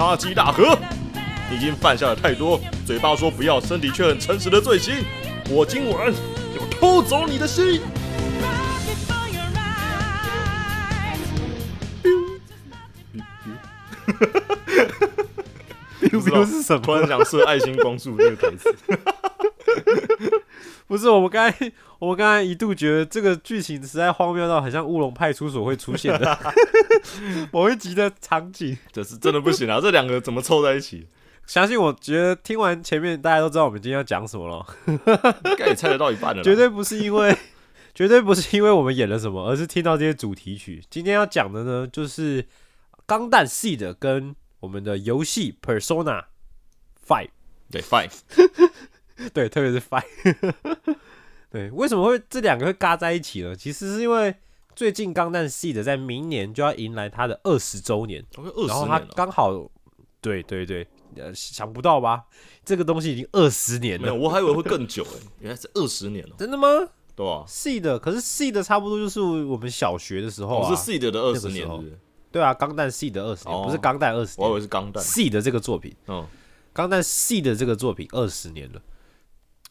垃圾大河，你已经犯下了太多嘴巴说不要，身体却很诚实的罪行。我今晚要偷走你的心。不知道是什突然想射爱心光束这个台词，不是我们刚才，我们刚才一度觉得这个剧情实在荒谬到很像乌龙派出所会出现的 某一集的场景。这是真的不行啊！这两个怎么凑在一起？相信我觉得听完前面，大家都知道我们今天要讲什么了。应该也猜得到一半了啦。绝对不是因为，绝对不是因为我们演了什么，而是听到这些主题曲。今天要讲的呢，就是《钢弹 Seed》跟我们的游戏《Persona Five》。对，Five，对，特别是 Five。对，为什么会这两个会嘎在一起呢？其实是因为最近《钢弹 Seed》在明年就要迎来它的二十周年，然后它。刚好，对对对，呃，想不到吧？这个东西已经二十年，了，我还以为会更久哎，原来是二十年了，真的吗对吧？？Seed，可是 Seed 差不多就是我们小学的时候啊，我是 Seed 的二十年？对啊，钢弹 Seed 二十年，哦不是钢弹二十我以为是钢弹。，Seed 这个作品，嗯，钢弹 Seed 这个作品二十年了，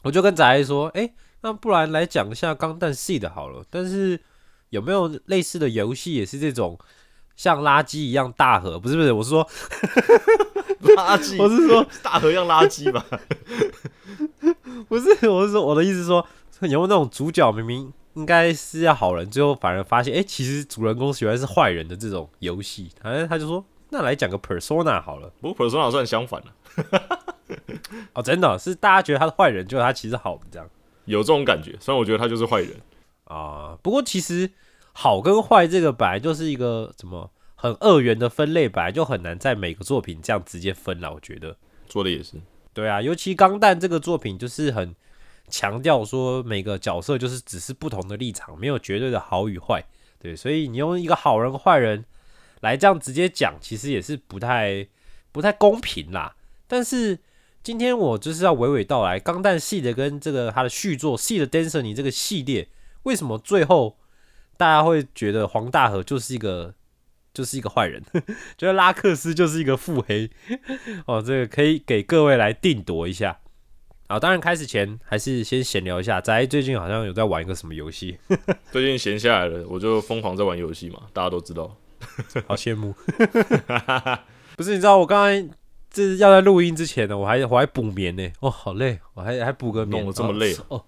我就跟仔仔说，哎、那不然来讲一下钢弹 Seed 好了。但是有没有类似的游戏也是这种像垃圾一样大盒？不是不是，我是说垃圾，我是说大河样垃圾吧？不是，我是说我的意思是说，有没有那种主角明明应该是要好人，最后反而发现，哎、其实主人公原来是坏人的这种游戏？反正他就说，那来讲个 Persona 好了。不过 Persona 算相反了，哦，真的是大家觉得他是坏人，结果他其实好的这样有这种感觉。虽然我觉得他就是坏人，啊、不过其实好跟坏这个本来就是一个怎么很二元的分类，本来就很难在每个作品这样直接分了。我觉得，做的也是。对啊，尤其《钢弹》这个作品就是很强调说每个角色就是只是不同的立场，没有绝对的好与坏。对，所以你用一个好人坏人来这样直接讲，其实也是不太不太公平啦。但是今天我就是要娓娓道来，《钢弹》系的跟这个它的续作《系的 Dancer》你这个系列，为什么最后大家会觉得黄大河就是一个就是一个坏人，觉得拉克斯就是一个腹黑？哦，这个可以给各位来定夺一下。好，当然开始前还是先闲聊一下，宅最近好像有在玩一个什么游戏，最近闲下来了，我就疯狂在玩游戏嘛，大家都知道。好羡慕。不是，你知道我刚才这是要在录音之前呢，我还我还补眠呢，哦，好累，我还还补个眠，弄得这么累哦，哦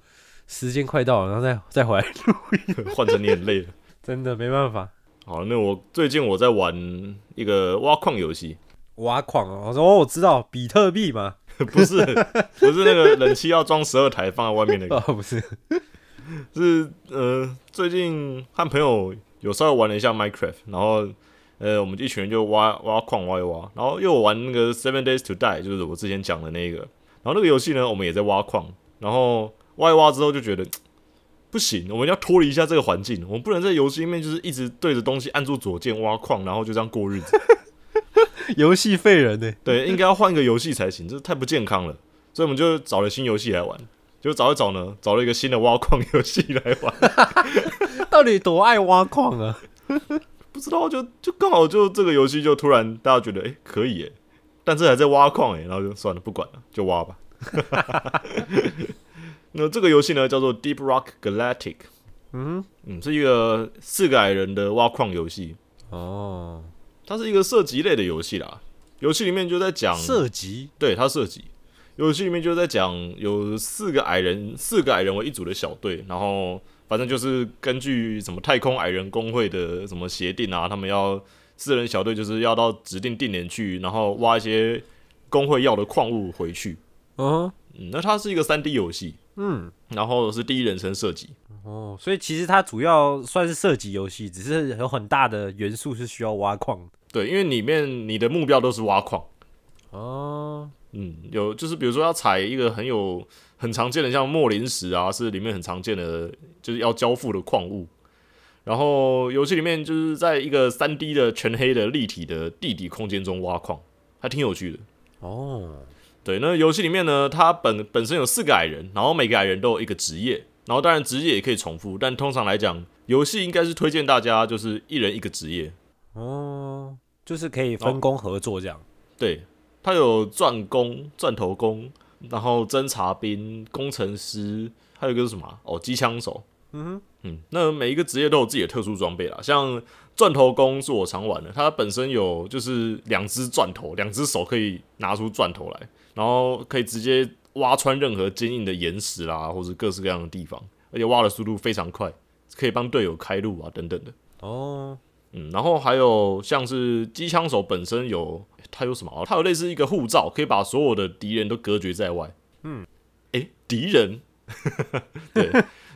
时间快到了，然后再再回来录音，换成你很累了。真的没办法。好，那我最近我在玩一个挖矿游戏，挖矿哦，我说哦，我知道比特币嘛，不是不是那个冷气要装十二台放在外面那个，哦，不是，是呃最近和朋友有稍微玩了一下 Minecraft，然后呃我们一群人就挖挖矿挖一挖，然后又有玩那个 Seven Days to Die，就是我之前讲的那个，然后那个游戏呢我们也在挖矿，然后挖一挖之后就觉得不行，我们要脱离一下这个环境，我们不能在游戏里面就是一直对着东西按住左键挖矿，然后就这样过日子。游戏废人呢？对，应该要换一个游戏才行，这太不健康了。所以我们就找了新游戏来玩，就找一找呢，找了一个新的挖矿游戏来玩。到底多爱挖矿啊？不知道，就就刚好就这个游戏就突然大家觉得哎、诶可以哎，但这还在挖矿哎，然后就算了不管了，就挖吧。那这个游戏呢叫做 Deep Rock Galactic，嗯嗯，是一个四个矮人的挖矿游戏，哦，它是一个射击类的游戏啦。游戏里面就在讲射击对，它射击。游戏里面就在讲有四个矮人，四个矮人为一组的小队，然后反正就是根据什么太空矮人工会的什么协定啊，他们要四人小队就是要到指定定点去，然后挖一些工会要的矿物回去。嗯嗯，那它是一个三 D 游戏，嗯然后是第一人称射击。哦，所以其实它主要算是射击游戏，只是有很大的元素是需要挖矿的。对，因为里面你的目标都是挖矿。哦，嗯，有就是比如说要采一个很有很常见的像莫林石啊，是里面很常见的，就是要交付的矿物。然后游戏里面就是在一个三 D 的全黑的立体的地底空间中挖矿，还挺有趣的。哦，对，那游戏里面呢，它本本身有四个矮人，然后每个矮人都有一个职业，然后当然职业也可以重复，但通常来讲，游戏应该是推荐大家就是一人一个职业。哦，就是可以分工合作这样。对，它有钻工、钻头工，然后侦察兵、工程师，还有一个是什么啊、哦，机枪手。嗯哼，嗯，那每一个职业都有自己的特殊装备啦。像钻头工是我常玩的，它本身有就是两只钻头，两只手可以拿出钻头来，然后可以直接挖穿任何坚硬的岩石啦，或者各式各样的地方，而且挖的速度非常快，可以帮队友开路啊等等的。哦，嗯，然后还有像是机枪手本身有，它有什么？啊它有类似一个护照，可以把所有的敌人都隔绝在外。嗯，诶，敌人，对。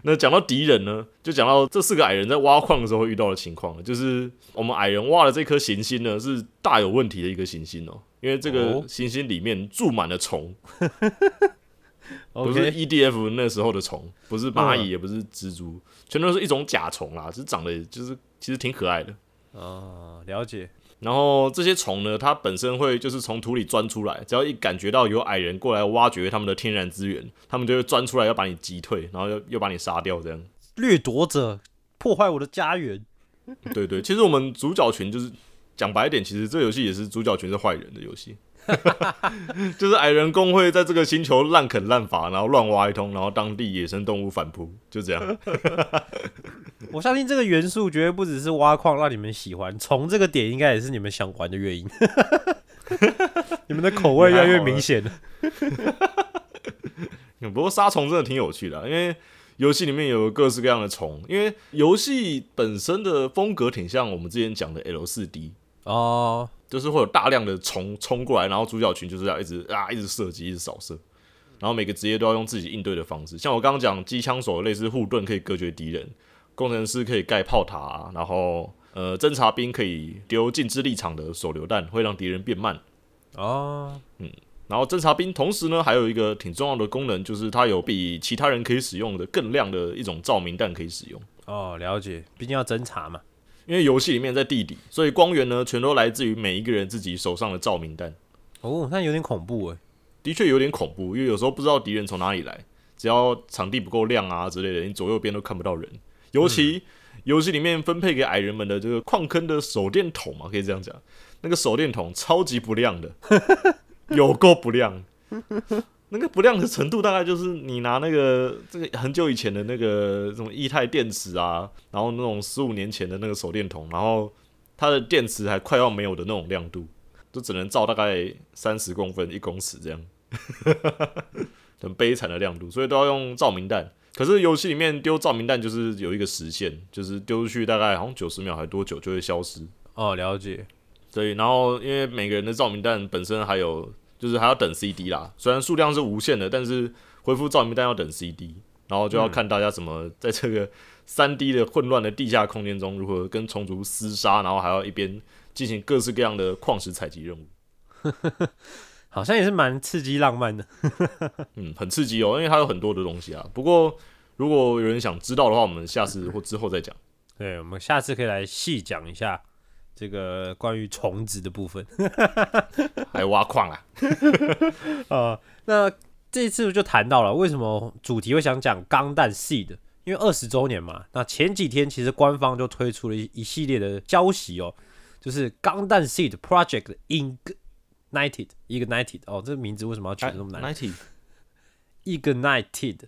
那讲到敌人呢，就讲到这四个矮人在挖矿的时候会遇到的情况了，就是我们矮人挖的这颗行星呢是大有问题的一个行星哦，因为这个哦行星里面住满了虫，不是 OK，EDF 那时候的虫，不是蚂蚁，嗯也不是蜘蛛，全都是一种甲虫啦，只是长得就是其实挺可爱的。哦，了解。然后这些虫呢，它本身会就是从土里钻出来，只要一感觉到有矮人过来挖掘他们的天然资源，他们就会钻出来要把你击退，然后又又把你杀掉，这样。掠夺者破坏我的家园。对对，其实我们主角群就是讲白一点，其实这游戏也是主角群是坏人的游戏，就是矮人工会在这个星球滥垦滥伐，然后乱挖一通，然后当地野生动物反扑，就这样。我相信这个元素绝对不只是挖矿让你们喜欢，从这个点应该也是你们想玩的原因。你们的口味越来越明显了。嗯不过杀虫真的挺有趣的啊、因为游戏里面有各式各样的虫，因为游戏本身的风格挺像我们之前讲的 L 四 D，哦，就是会有大量的虫冲过来，然后主角群就是要一直啊一直射击，一直扫射，然后每个职业都要用自己应对的方式。像我刚刚讲机枪手类似护盾可以隔绝敌人，工程师可以盖炮塔啊、然后呃侦察兵可以丢近支立场的手榴弹，会让敌人变慢。哦，嗯然后侦察兵同时呢，还有一个挺重要的功能，就是它有比其他人可以使用的更亮的一种照明弹可以使用。哦，了解，毕竟要侦查嘛。因为游戏里面在地底，所以光源呢全都来自于每一个人自己手上的照明弹。哦，那有点恐怖哎。的确有点恐怖，因为有时候不知道敌人从哪里来，只要场地不够亮啊之类的，你左右边都看不到人。尤其、游戏里面分配给矮人们的这个矿坑的手电筒嘛，可以这样讲，那个手电筒超级不亮的，有够不亮。那个不亮的程度大概就是你拿那个这个很久以前的那个这种液态电池啊，然后那种十五年前的那个手电筒，然后它的电池还快要没有的那种亮度，就只能照大概三十公分、一公尺这样。很悲惨的亮度，所以都要用照明弹。可是游戏里面丢照明弹就是有一个时限，就是丢出去大概好像九十秒还多久就会消失。哦，了解。对然后因为每个人的照明弹本身还有就是还要等 CD 啦，虽然数量是无限的，但是恢复照明弹要等 CD，然后就要看大家怎么在这个三 D 的混乱的地下空间中如何跟虫族厮杀，然后还要一边进行各式各样的矿石采集任务。好像也是蛮刺激浪漫的。嗯，很刺激哦，因为它有很多的东西啊。不过如果有人想知道的话，我们下次或之后再讲。对，我们下次可以来细讲一下这个关于虫子的部分。还挖矿啊？呃，那这一次就谈到了为什么主题会想讲钢弹系的，因为二十周年嘛。那前几天其实官方就推出了一一系列的消息哦，就是钢弹 Seed Project Ignited Ignited 哦，这个名字为什么要取得那么难 Ninety？Ignited，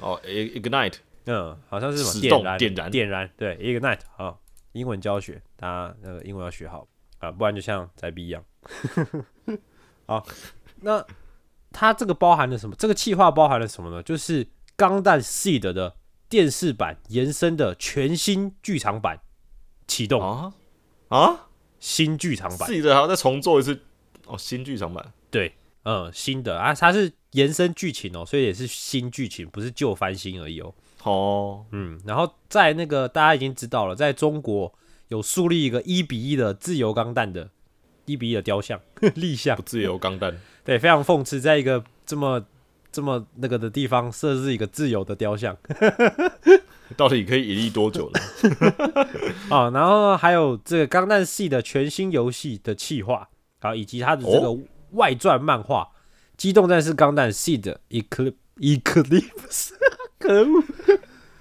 哦，ig-，ignite 嗯，好像是什么点燃点燃点燃，对，Ignite 啊，英文教学，大家那个英文要学好啊，不然就像宅逼一样。好，那它这个包含了什么？这个企划包含了什么呢？就是《钢弹 Seed》的电视版延伸的全新剧场版启动，啊啊，新剧场版自，己的还要再重做一次哦，新剧场版对，嗯，新的啊，它是延伸剧情哦，所以也是新剧情，不是旧翻新而已哦。哦，嗯，然后在那个大家已经知道了，在中国有树立一个一比一的自由钢弹的一比一的雕像 立像。不，自由钢弹，对，非常讽刺，在一个这么这么那个的地方设置一个自由的雕像。到底可以屹立多久呢？啊，然后还有这个钢弹系的全新游戏的企划，啊，以及它的这个外传漫画《机动战士钢弹系的 Eclipse Eclipse》，可恶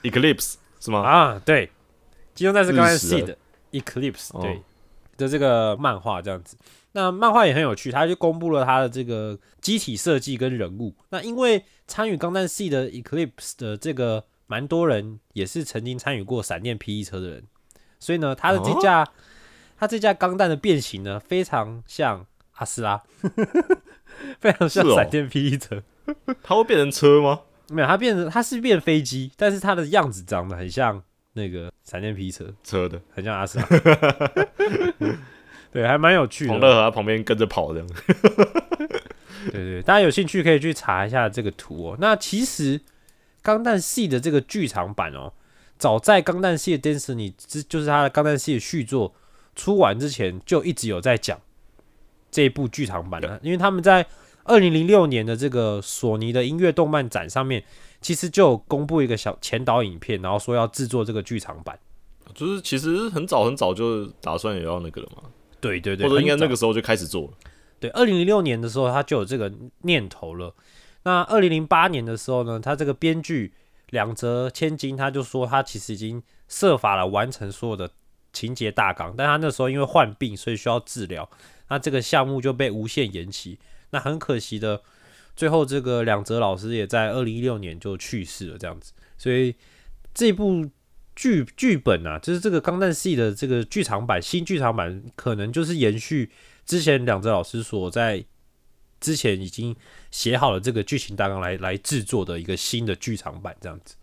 Eclipse 是吗？啊，对，《机动战士钢弹日式的系的 Eclipse》哦对的这个漫画这样子。那漫画也很有趣，他就公布了他的这个机体设计跟人物。那因为参与钢弹系的 Eclipse 的这个蛮多人也是曾经参与过闪电 P E 车的人，所以呢，他的这架、他这架钢弹的变形呢，非常像阿斯拉，非常像闪电 P E 车。它会变成车吗？没有，它变成它是变飞机，但是它的样子长得很像那个闪电霹雳车，车的，很像阿斯拉。对，还蛮有趣的。黄乐和在旁边跟着跑这样。对对，大家有兴趣可以去查一下这个图哦。那其实《钢弹系》的这个剧场版哦，早在《钢弹系》的 Destiny 之就是它的《钢弹系》的续作出完之前，就一直有在讲这一部剧场版的，因为他们在二零零六年的这个索尼的音乐动漫展上面，其实就有公布一个小前导影片，然后说要制作这个剧场版。就是其实很早很早就打算也要那个了嘛，对对对，或者应该那个时候就开始做了。对，二零零六年的时候他就有这个念头了。那二零零八年的时候呢，他这个编剧两泽千金他就说他其实已经设法了完成所有的情节大纲，但他那时候因为患病，所以需要治疗，那这个项目就被无限延期。那很可惜的，最后这个两泽老师也在二零一六年就去世了，这样子。所以这部剧剧本啊，就是这个钢弹系的这个剧场版新剧场版，可能就是延续之前两泽老师所在之前已经写好了这个剧情大纲来来制作的一个新的剧场版这样子。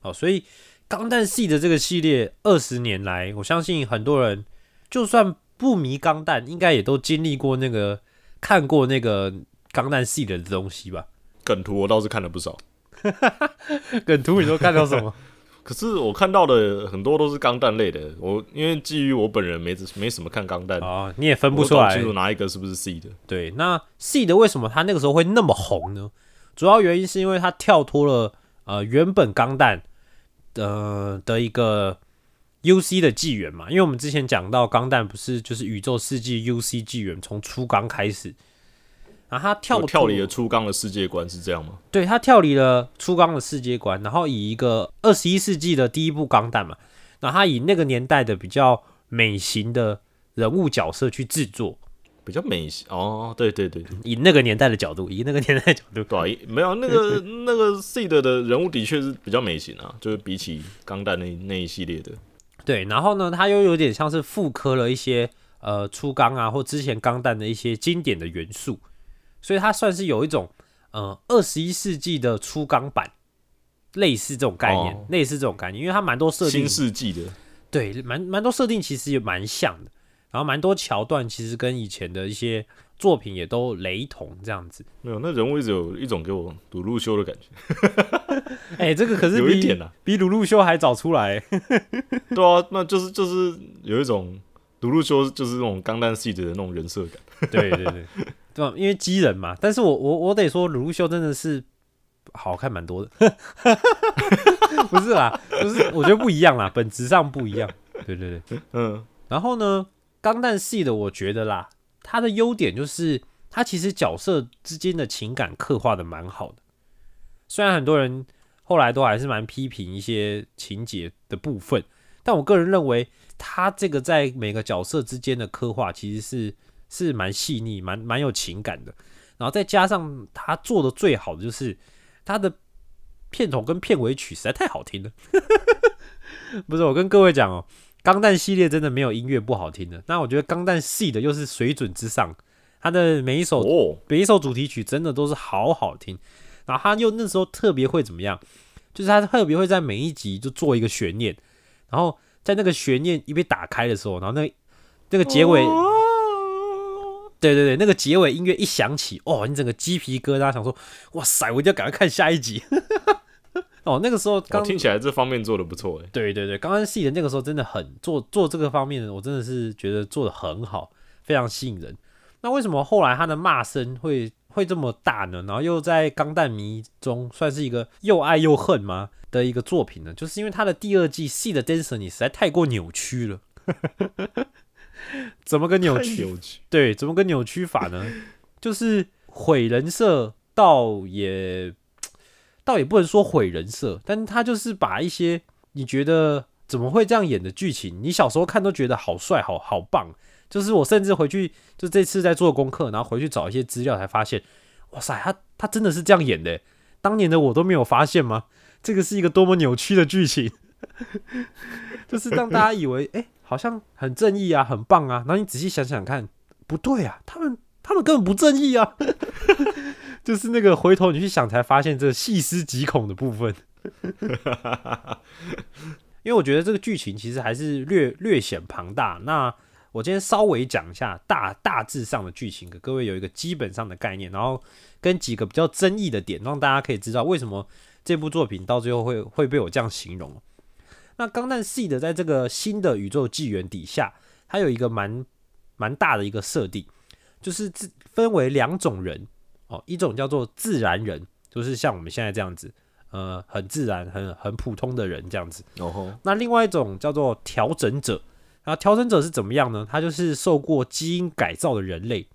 好，所以钢弹系的这个系列二十年来，我相信很多人就算不迷钢弹，应该也都经历过那个看过那个钢弹系列的东西吧？梗图我倒是看了不少，梗图你都看到什么？可是我看到的很多都是钢弹类的。我因为基于我本人没没什么看钢弹，啊，你也分不出来搞清楚哪一个是不是 C 的。对，那 C 的为什么它那个时候会那么红呢？主要原因是因为它跳脱了呃原本钢弹呃的一个 UC 的纪元嘛，因为我们之前讲到钢弹不是就是宇宙世纪 UC 纪元从初钢开始，然后他跳跳离了初钢的世界观是这样吗？对他跳离了初钢的世界观，然后以一个二十一世纪的第一部钢弹嘛，然后他以那个年代的比较美型的人物角色去制作，比较美哦，对对对对，以那个年代的角度，以那个年代的角度，对啊，没有那个 那个 C 的的人物的确是比较美型啊，就是比起钢弹那那一系列的，对，然后呢，它又有点像是复刻了一些呃初钢啊或之前钢弹的一些经典的元素，所以它算是有一种呃二十一世纪的初钢版，类似这种概念，哦。类似这种概念，因为它蛮多设定新，世纪的，对，蛮蛮多设定其实也蛮像的，然后蛮多桥段其实跟以前的一些作品也都雷同这样子。没有那人物一直有一种给我鲁路修的感觉，哎、这个可是有一点啊，比鲁路修还早出来，对啊，那就是就是有一种鲁路修就是那种钢弹系的那种人设感，对对对，对吧？因为机人嘛，但是我我我得说，鲁路修真的是好看蛮多的，不是啦，就是我觉得不一样啦，本质上不一样。对对对，嗯，然后呢，钢弹系的我觉得啦，它的优点就是它其实角色之间的情感刻画的蛮好的。虽然很多人后来都还是蛮批评一些情节的部分，但我个人认为它这个在每个角色之间的刻画其实是是蛮细腻、蛮蛮有情感的。然后再加上他做的最好的就是他的片头跟片尾曲实在太好听了。不是我跟各位讲哦，钢弹系列真的没有音乐不好听的。那我觉得钢弹系的又是水准之上，它的每一首哦，每一首主题曲真的都是好好听。然后他又那时候特别会怎么样？就是他特别会在每一集就做一个悬念，然后在那个悬念一被打开的时候，然后那那个结尾，对对对，那个结尾音乐一响起，哦，你整个鸡皮疙瘩，想说，哇塞，我一定要赶快看下一集。哦，那个时候刚哦听起来这方面做的不错哎。对对对，刚刚戏的那个时候真的很做做这个方面的，我真的是觉得做的很好，非常吸引人。那为什么后来他的骂声会会这么大呢？然后又在钢弹迷中算是一个又爱又恨吗的一个作品呢？就是因为他的第二季戏的 Destiny 实在太过扭曲了。怎么个扭曲？对，怎么个扭曲法呢？就是毁人设，倒也倒也不能说毁人设，但他就是把一些你觉得怎么会这样演的剧情，你小时候看都觉得好帅、好好棒。就是我甚至回去，就这次在做功课，然后回去找一些资料，才发现，哇塞，他他真的是这样演的。当年的我都没有发现吗？这个是一个多么扭曲的剧情，就是让大家以为，哎、好像很正义啊，很棒啊。然后你仔细想想看，不对啊，他们他们根本不正义啊。就是那个回头你去想，才发现这细思极恐的部分。因为我觉得这个剧情其实还是略略显庞大。那我今天稍微讲一下大大致上的剧情，给各位有一个基本上的概念，然后跟几个比较争议的点，让大家可以知道为什么这部作品到最后会会被我这样形容。那钢弹系的在这个新的宇宙纪元底下，它有一个蛮蛮大的一个设定，就是自分为两种人哦，一种叫做自然人，就是像我们现在这样子，呃，很自然、很很普通的人这样子。哦吼，那另外一种叫做调整者，然后调整者是怎么样呢？他就是受过基因改造的人类，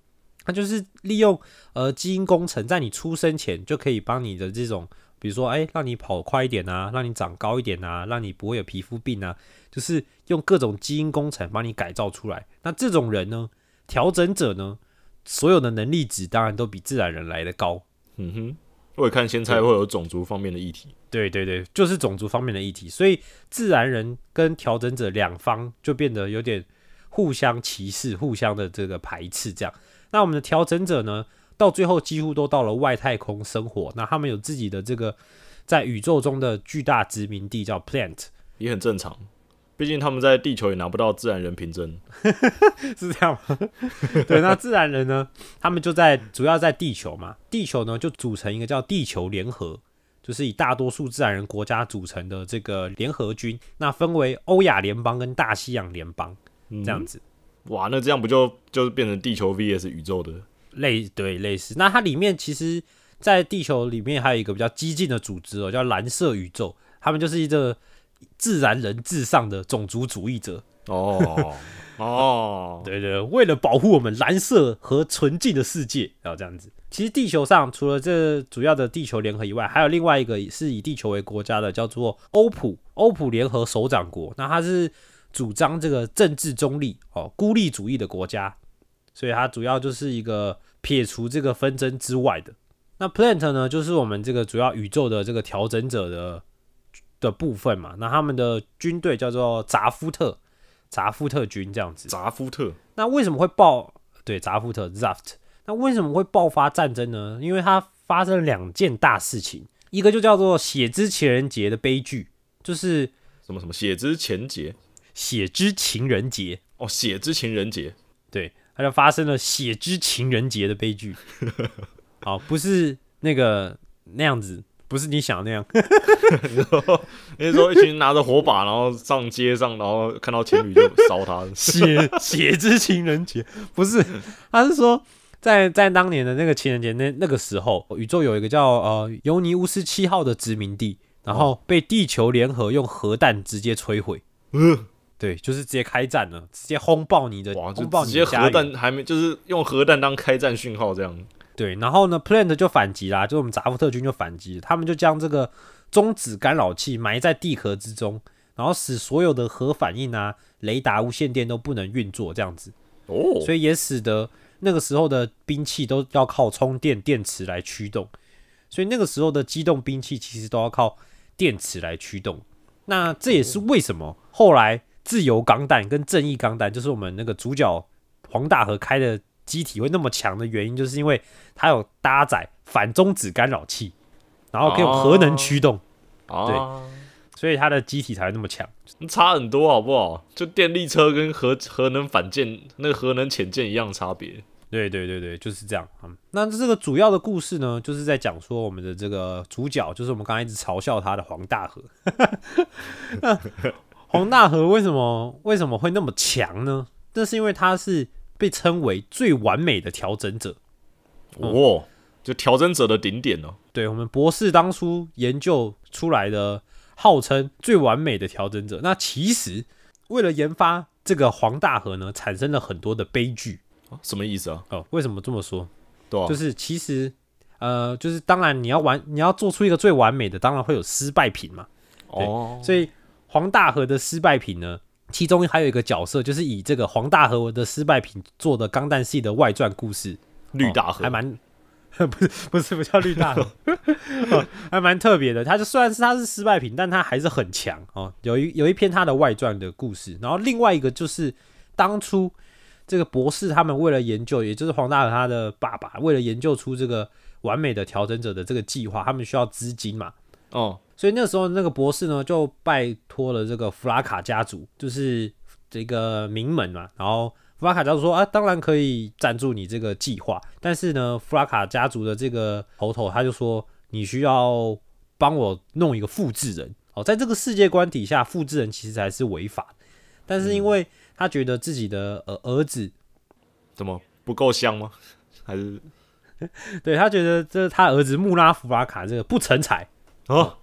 他就是利用呃基因工程，在你出生前就可以帮你的这种，比如说哎，让你跑快一点啊，让你长高一点啊，让你不会有皮肤病啊，就是用各种基因工程帮你改造出来。那这种人呢，调整者呢，所有的能力值当然都比自然人来的高。嗯哼，我也看现在会有种族方面的议题。对对对，就是种族方面的议题，所以自然人跟调整者两方就变得有点互相歧视、互相的这个排斥。这样，那我们的调整者呢，到最后几乎都到了外太空生活，那他们有自己的这个在宇宙中的巨大殖民地，叫 Plant，也很正常，毕竟他们在地球也拿不到自然人凭证。是这样吗？对，那自然人呢，他们就在主要在地球嘛，地球呢就组成一个叫地球联合。就是以大多数自然人国家组成的这个联合军，那分为欧亚联邦跟大西洋联邦嗯这样子，哇，那这样不就就是变成地球 VS 宇宙的？类对类似。那它里面其实，在地球里面还有一个比较激进的组织哦，叫蓝色宇宙，他们就是一个自然人至上的种族主义者。哦哦，对对，为了保护我们蓝色和纯净的世界，然后这样子。其实地球上除了这主要的地球联合以外，还有另外一个是以地球为国家的，叫做欧普欧普联合首长国。那它是主张这个政治中立哦，孤立主义的国家，所以它主要就是一个撇除这个纷争之外的。那 Plant 呢，就是我们这个主要宇宙的这个调整者的的部分嘛。那他们的军队叫做扎夫特扎夫特军这样子。扎夫特那为什么会爆？对，扎夫特 Zaft。那为什么会爆发战争呢？因为它发生了两件大事情，一个就叫做血之情人节的悲剧，就是什么什么血之前节血之情人节，哦，血之情人节对，它就发生了血之情人节的悲剧。好，不是那个那样子，不是你想的那样。那时候一群拿着火把，然后上街上，然后看到情侣就烧他。血血之情人节不是，他是说在在当年的那个情人节那那个时候，宇宙有一个叫呃尤尼乌斯七号的殖民地，然后被地球联合用核弹直接摧毁。嗯，对，就是直接开战了，直接轰爆你的，轰爆直接核你的家园。弹还没，就是用核弹当开战讯号这样。对，然后呢，Plant 就反击啦，就我们扎夫特军就反击，他们就将这个中子干扰器埋在地壳之中，然后使所有的核反应啊、雷达、无线电都不能运作，这样子，哦，所以也使得那个时候的兵器都要靠充电电池来驱动，所以那个时候的机动兵器其实都要靠电池来驱动。那这也是为什么后来自由钢弹跟正义钢弹，就是我们那个主角黄大河开的机体会那么强的原因，就是因为它有搭载反中子干扰器，然后可以用核能驱动，啊，所以它的机体才会那么强。差很多好不好？就电力车跟核核能反舰那个核能潜舰一样差别。对对对对，就是这样。嗯，那这个主要的故事呢，就是在讲说我们的这个主角，就是我们刚才一直嘲笑他的黄大河。那黄大河为什么为什么会那么强呢？这是因为他是被称为最完美的调整者。哦，就调整者的顶点哦。对我们博士当初研究出来的，号称最完美的调整者。那其实为了研发这个黄大河呢，产生了很多的悲剧。啊什么意思啊？哦，为什么这么说？就是其实呃，就是当然你要完，你要做出一个最完美的，当然会有失败品嘛。哦，所以黄大河的失败品呢，其中还有一个角色，就是以这个黄大河的失败品做的钢弹系的外传故事，绿大和、哦还蛮。不是不是不叫绿大河，哦还蛮特别的。他就虽然是他是失败品，但他还是很强哦。有一有一篇他的外传的故事，然后另外一个就是当初这个博士他们为了研究，也就是黄大和他的爸爸为了研究出这个完美的调整者的这个计划，他们需要资金嘛，哦，所以那时候那个博士呢，就拜托了这个弗拉卡家族，就是这个名门嘛。然后弗拉卡家族说啊，当然可以赞助你这个计划，但是呢，弗拉卡家族的这个头头他就说，你需要帮我弄一个复制人。哦，在这个世界观底下，复制人其实还是违法，但是因为他觉得自己的儿儿子怎么不够香吗？还是对他觉得这他儿子穆拉弗拉卡这个不成才，哦，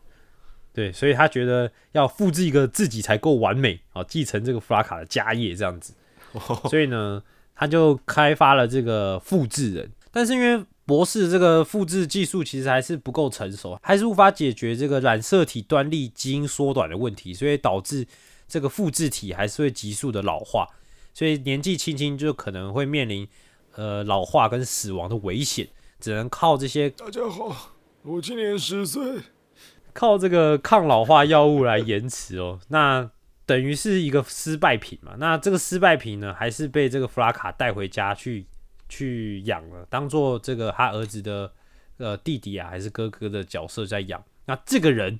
对，所以他觉得要复制一个自己才够完美啊，继承这个弗拉卡的家业这样子。所以呢，他就开发了这个复制人，但是因为博士这个复制技术其实还是不够成熟，还是无法解决这个染色体端粒基因缩短的问题，所以导致这个复制体还是会急速的老化，所以年纪轻轻就可能会面临呃老化跟死亡的危险，只能靠这些大家好，我今年十岁。靠这个抗老化药物来延迟哦，那等于是一个失败品嘛。那这个失败品呢，还是被这个弗拉卡带回家去去养了，当做这个他儿子的呃弟弟啊，还是哥哥的角色在养。那这个人，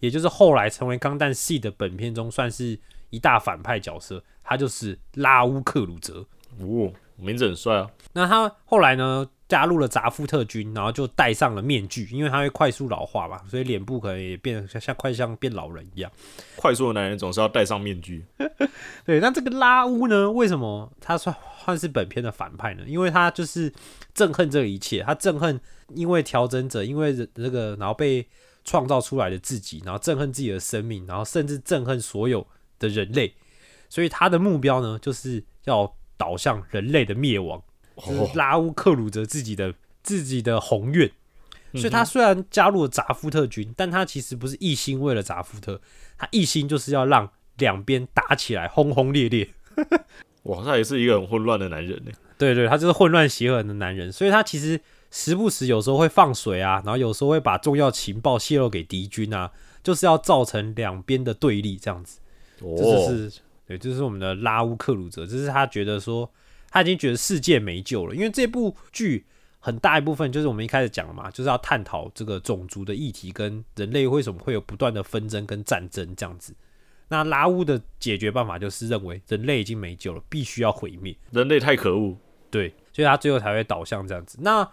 也就是后来成为钢弹系的本片中算是一大反派角色，他就是拉乌克鲁泽。哦，名字很帅啊。那他后来呢，加入了扎夫特军，然后就戴上了面具，因为他会快速老化嘛，所以脸部可能也变得像像快像变老人一样。快速的男人总是要戴上面具。对，那这个拉乌呢，为什么他算算是本片的反派呢？因为他就是憎恨这一切，他憎恨因为调整者，因为人这个然后被创造出来的自己，然后憎恨自己的生命，然后甚至憎恨所有的人类，所以他的目标呢，就是要导向人类的灭亡。是拉乌克鲁泽自己的自己的宏愿。所以他虽然加入了扎夫特军，但他其实不是一心为了扎夫特，他一心就是要让两边打起来，轰轰烈烈。哇，他也是一个很混乱的男人呢。对对，他就是混乱邪恶的男人，所以他其实时不时有时候会放水啊，然后有时候会把重要情报泄露给敌军啊，就是要造成两边的对立这样子。这就哦，是对，这是我们的拉乌克鲁泽，这是他觉得说他已经觉得世界没救了，因为这部剧很大一部分就是我们一开始讲了嘛，就是要探讨这个种族的议题跟人类为什么会有不断的纷争跟战争这样子。那拉乌的解决办法就是认为人类已经没救了，必须要毁灭。人类太可恶。对，所以他最后才会导向这样子。那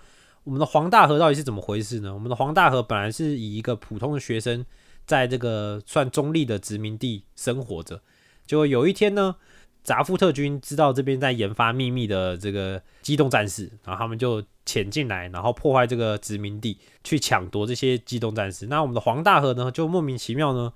我们的黄大河到底是怎么回事呢？我们的黄大河本来是以一个普通的学生，在这个算中立的殖民地生活着，结果有一天呢，扎夫特军知道这边在研发秘密的这个机动战士，然后他们就潜进来，然后破坏这个殖民地，去抢夺这些机动战士。那我们的黄大河呢，就莫名其妙呢，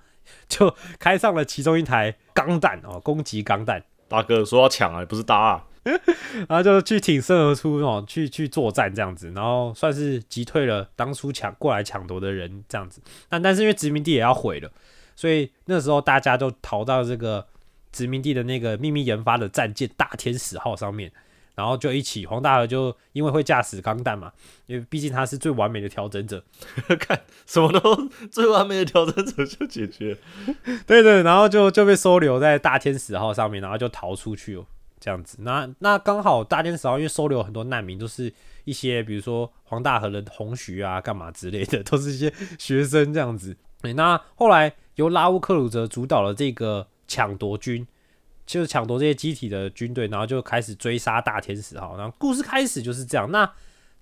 就开上了其中一台钢弹哦，攻击钢弹，大哥说要抢啊，不是搭啊，然后就去挺身而出哦，去去作战这样子，然后算是击退了当初抢过来抢夺的人这样子。但但是因为殖民地也要毁了，所以那时候大家就逃到这个殖民地的那个秘密研发的战舰大天使号上面，然后就一起黄大河就因为会驾驶钢弹嘛，因为毕竟他是最完美的调整者，看什么都最完美的调整者就解决。对对，然后就就被收留在大天使号上面，然后就逃出去哦，这样子。那那刚好大天使号因为收留很多难民，都是一些比如说黄大河的红徐啊、干嘛之类的，都是一些学生这样子。对，那后来由拉乌克鲁泽主导了这个抢夺军，就是抢夺这些机体的军队，然后就开始追杀大天使号。然后故事开始就是这样。那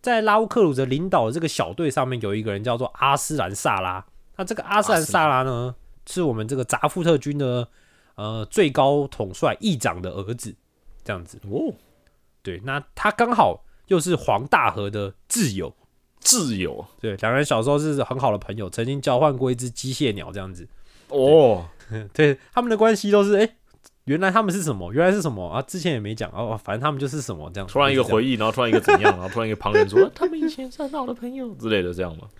在拉乌克鲁泽领导的这个小队上面，有一个人叫做阿斯兰萨拉。那这个阿斯兰萨拉呢，是我们这个扎夫特军的呃最高统帅议长的儿子，这样子。哦，对，那他刚好又是黄大河的挚友，挚友对，两人小时候是很好的朋友，曾经交换过一只机械鸟，这样子。哦，对，他们的关系都是哎、诶原来他们是什么？原来是什么啊？之前也没讲哦，反正他们就是什么这样。突然一个回忆，然后突然一个怎样，然后突然一个旁人说啊他们以前是很好的朋友之类的，这样吗？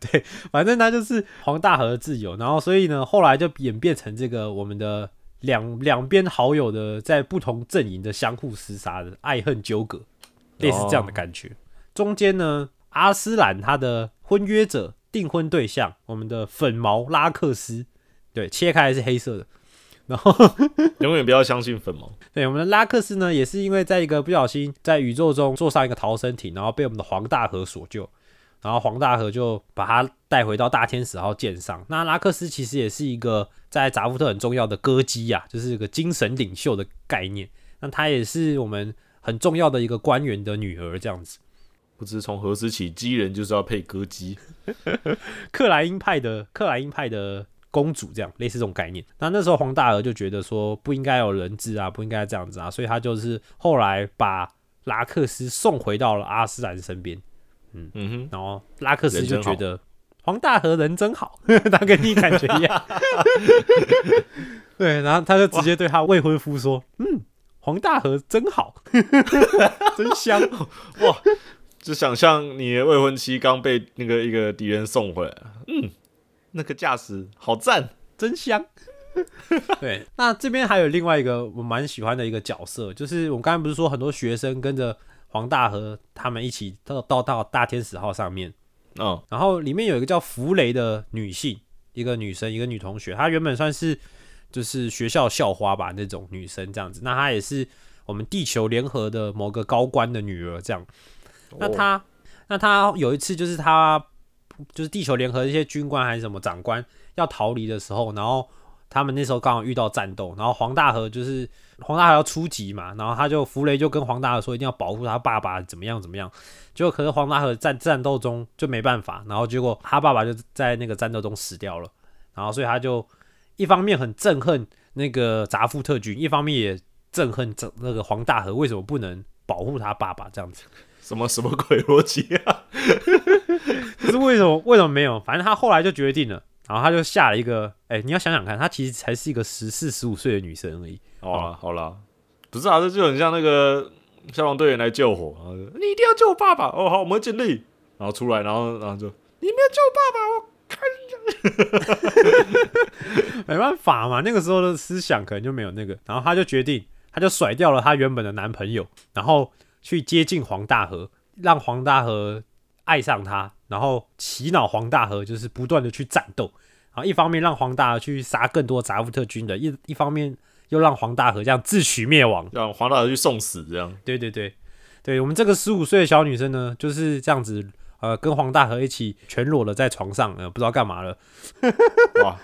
对，反正他就是黄大和的挚友，然后所以呢，后来就演变成这个我们的两两边好友的在不同阵营的相互厮杀的爱恨纠葛，类似这样的感觉。中间呢，阿斯兰他的婚约者、订婚对象，我们的粉毛拉克斯，对，切开来是黑色的。然后，永远不要相信粉毛。对我们的拉克斯呢，也是因为在一个不小心在宇宙中坐上一个逃生艇，然后被我们的黄大河所救，然后黄大河就把他带回到大天使号舰上。那拉克斯其实也是一个在扎夫特很重要的歌姬呀、就是一个精神领袖的概念。那她也是我们很重要的一个官员的女儿，这样子。不知从何时起，鸡人就是要配歌姬。克莱因派的克莱因派的公主，这样类似这种概念。那那时候黄大鹅就觉得说不应该有人质啊，不应该这样子啊，所以他就是后来把拉克斯送回到了阿斯兰身边，嗯哼，然后拉克斯就觉得黄大河人真好，他跟你感觉一样。对，然后他就直接对他未婚夫说：“嗯，黄大河真好，真香哇。”就想象你的未婚妻刚被那个一个敌人送回来，嗯，那个驾驶好赞。真香。对，那这边还有另外一个我蛮喜欢的一个角色，就是我们刚才不是说很多学生跟着黄大和他们一起到到到大天使号上面，嗯，然后里面有一个叫弗雷的女性，一个女生，一个女同学，她原本算是就是学校校花吧那种女生这样子，那她也是我们地球联合的某个高官的女儿这样。那哦她那她有一次就是她就是地球联合一些军官还是什么长官要逃离的时候，然后他们那时候刚好遇到战斗，然后黄大河就是黄大河要出击嘛，然后他就弗雷就跟黄大河说一定要保护他爸爸怎么样怎么样，结果可是黄大河在战斗中就没办法，然后结果他爸爸就在那个战斗中死掉了，然后所以他就一方面很憎恨那个扎夫特军，一方面也憎恨这那个黄大河为什么不能保护他爸爸这样子。什么 什么鬼逻辑啊？可是为什么为什么没有？反正他后来就决定了，然后他就下了一个，哎、你要想想看，她其实才是一个十四十五岁的女生而已。好啦好啦，不是啊，这就很像那个消防队员来救火，然后就你一定要救我爸爸。哦，好，我们会尽力。然后出来，然后然后就你没有救我爸爸，我 没办法嘛，那个时候的思想可能就没有那个，然后他就决定，他就甩掉了他原本的男朋友，然后去接近黄大河，让黄大河爱上他，然后洗脑黄大河，就是不断的去战斗，然后一方面让黄大河去杀更多扎夫特军的，一一方面又让黄大河这样自取灭亡。让黄大河去送死，这样对对对，对我们这个十五岁的小女生呢，就是这样子，呃，跟黄大河一起全裸的在床上，呃，不知道干嘛了。哇，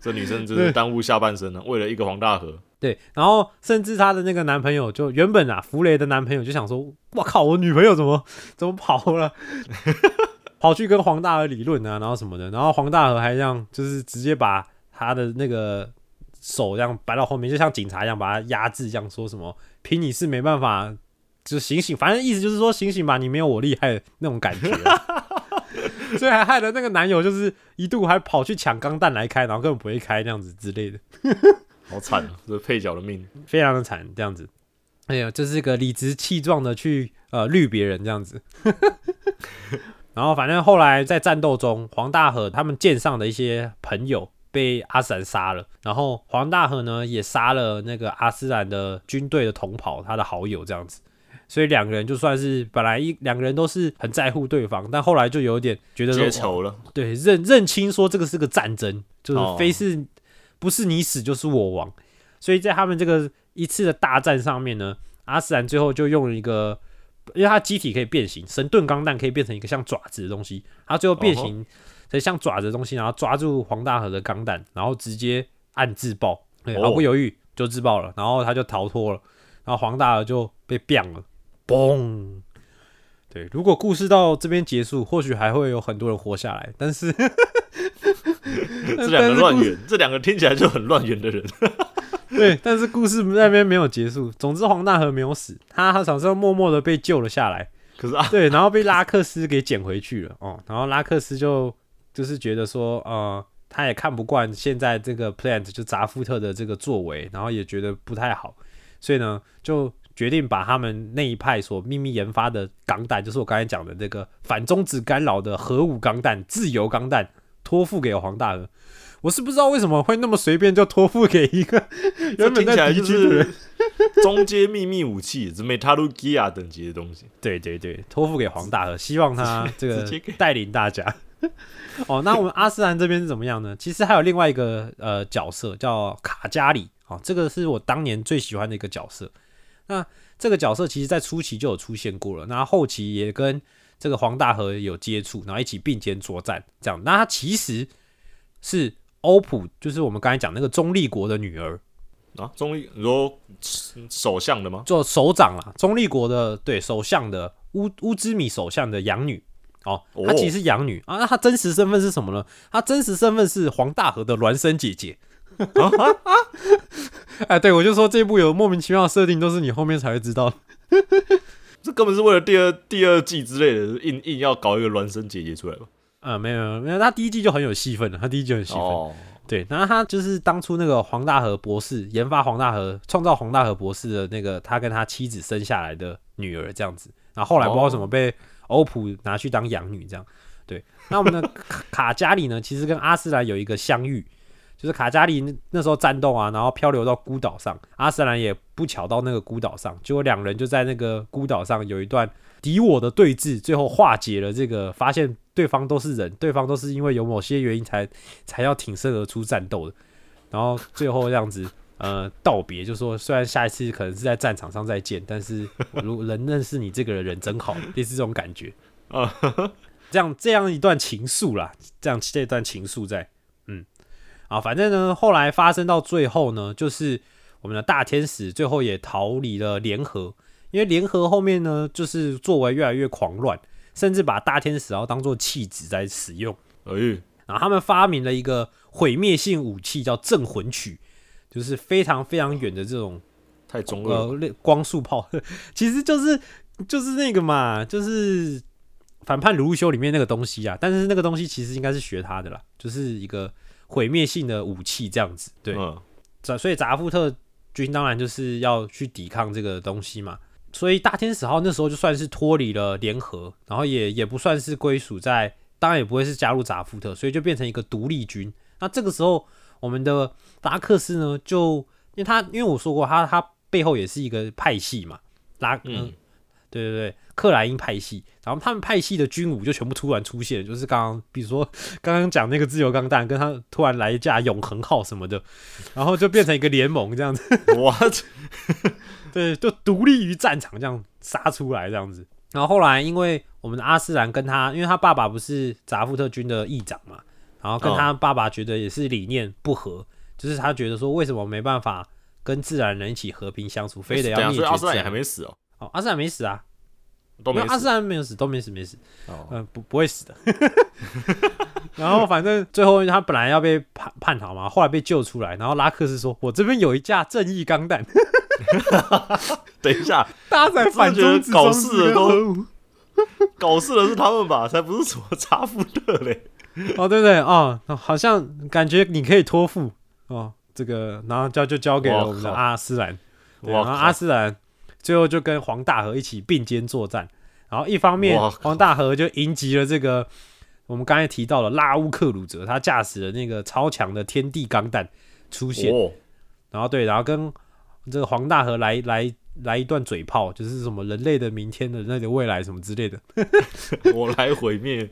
这女生真是耽误下半生了，为了一个黄大河。对，然后甚至她的那个男朋友，就原本啊，弗雷的男朋友就想说，我靠，我女朋友怎么怎么跑了，跑去跟黄大河理论啊，然后什么的，然后黄大河还这样，就是直接把他的那个手这样摆到后面，就像警察一样把他压制，这样说什么凭你是没办法，就醒醒，反正意思就是说醒醒吧，你没有我厉害那种感觉。所以还害得那个男友就是一度还跑去抢钢弹来开，然后根本不会开那样子之类的。好惨啊，这配角的命。非常的惨，这样子。哎呀，就是个理直气壮的去呃绿别人这样子。然后反正后来在战斗中，黄大河他们舰上的一些朋友被阿斯兰杀了，然后黄大河呢也杀了那个阿斯兰的军队的同袍，他的好友这样子。所以两个人就算是本来一两个人都是很在乎对方，但后来就有点觉得结仇了，对，认认清说这个是个战争，就是哦非是、不是你死就是我亡，所以在他们这个一次的大战上面呢，阿斯兰最后就用了一个，因为他机体可以变形，神盾钢弹可以变成一个像爪子的东西，他最后变形成像爪子的东西，然后抓住黄大河的钢弹，然后直接按自爆，对，哦。毫不犹豫就自爆了，然后他就逃脱了，然后黄大河就被毙了，嘣。对，如果故事到这边结束，或许还会有很多人活下来，但是 这两个乱源，这两个听起来就很乱源的人，对，但是故事那边没有结束。总之，黄大河没有死，他好像默默的被救了下来。可是啊，对，然后被拉克斯给捡回去了。哦，然后拉克斯就就是觉得说，呃，他也看不惯现在这个 Plant 就扎夫特的这个作为，然后也觉得不太好，所以呢，就决定把他们那一派所秘密研发的钢弹，就是我刚才讲的那个反中子干扰的核武钢弹、自由钢弹，托付给黄大河。我是不知道为什么会那么随便就托付给一个这 原本在敌军的人是。中阶秘密武器，是 Metalu Gia 等级的东西。对对对，托付给黄大河，希望他 这个带领大家。哦，那我们阿斯兰这边是怎么样呢？其实还有另外一个呃角色叫卡加里，哦，这个是我当年最喜欢的一个角色。那这个角色其实在初期就有出现过了，那后期也跟这个黄大和有接触，然后一起并肩作战，这样。那他其实是欧普，就是我们刚才讲那个中立国的女儿，啊，中立，你说首相的吗？做首长啦，中立国的对首相的乌乌兹米首相的养女哦，哦她其实是养女啊，那她真实身份是什么呢？她真实身份是黄大和的孪生姐姐。哎，对我就说这部有莫名其妙的设定，都是你后面才会知道。这根本是为了第二第二季之类的，硬硬要搞一个孪生姐姐出来吧？啊、没有没有没有，他第一季就很有戏份了，他第一季就很戏份。哦，对，然后他就是当初那个黄大河博士研发黄大河、创造黄大河博士的那个，他跟他妻子生下来的女儿这样子。然后后来不知道为什么被欧普拿去当养女这样。对，那我们的卡卡加里呢，其实跟阿斯兰有一个相遇，就是卡加里那那时候战斗啊，然后漂流到孤岛上，阿斯兰也不巧到那个孤岛上，结果两人就在那个孤岛上有一段敌我的对峙，最后化解了这个，发现对方都是人，对方都是因为有某些原因才才要挺身而出战斗的，然后最后这样子呃道别，就说虽然下一次可能是在战场上再见，但是我如 能认识你这个人人真好，类似这种感觉。啊，这样这样一段情愫啦，这样这段情愫在，嗯，啊，反正呢后来发生到最后呢，就是我们的大天使最后也逃离了联合，因为联合后面呢就是作为越来越狂乱，甚至把大天使要当做弃子在使用。哎，然后他们发明了一个毁灭性武器，叫镇魂曲，就是非常非常远的这种太中二了。呃光速炮，其实就是就是那个嘛，就是反叛卢修里面那个东西啊。但是那个东西其实应该是学他的啦，就是一个毁灭性的武器这样子。对，嗯，扎所以扎夫特军当然就是要去抵抗这个东西嘛。所以大天使号那时候就算是脱离了联合，然后也也不算是归属在，当然也不会是加入扎夫特，所以就变成一个独立军。那这个时候，我们的达克斯呢，就因为他因为我说过他他背后也是一个派系嘛，拉嗯嗯，对对对，克莱因派系，然后他们派系的军武就全部突然出现，就是刚刚比如说 刚刚讲那个自由钢弹，跟他突然来一架永恒号什么的，然后就变成一个联盟这样子，what？对，就独立于战场这样杀出来这样子。然后后来因为我们的阿斯兰跟他，因为他爸爸不是扎夫特军的议长嘛，然后跟他爸爸觉得也是理念不合，就是他觉得说为什么没办法跟自然人一起和平相处，非得要灭所以阿斯兰也绝自然还没死哦。哦，阿斯兰没死啊，都没死有阿斯兰没有死，都没死，没死。哦嗯、不不会死的。然后反正最后他本来要被叛叛逃嘛，后来被救出来。然后拉克斯说：“我这边有一架正义钢弹。等一下，” 大家在反中搞事的都搞事的是他们吧？才不是什么查夫特嘞。哦，对不对？哦，好像感觉你可以托付哦，这个，然后交就交给了我们的阿斯兰。然后阿斯兰最后就跟黄大河一起并肩作战。然后一方面黄大河就迎击了这个我们刚才提到的拉乌克鲁泽，他驾驶的那个超强的天地钢弹出现。哦，然后对，然后跟这个黄大河来来来一段嘴炮，就是什么人类的明天的人类的未来什么之类的。我来毁灭。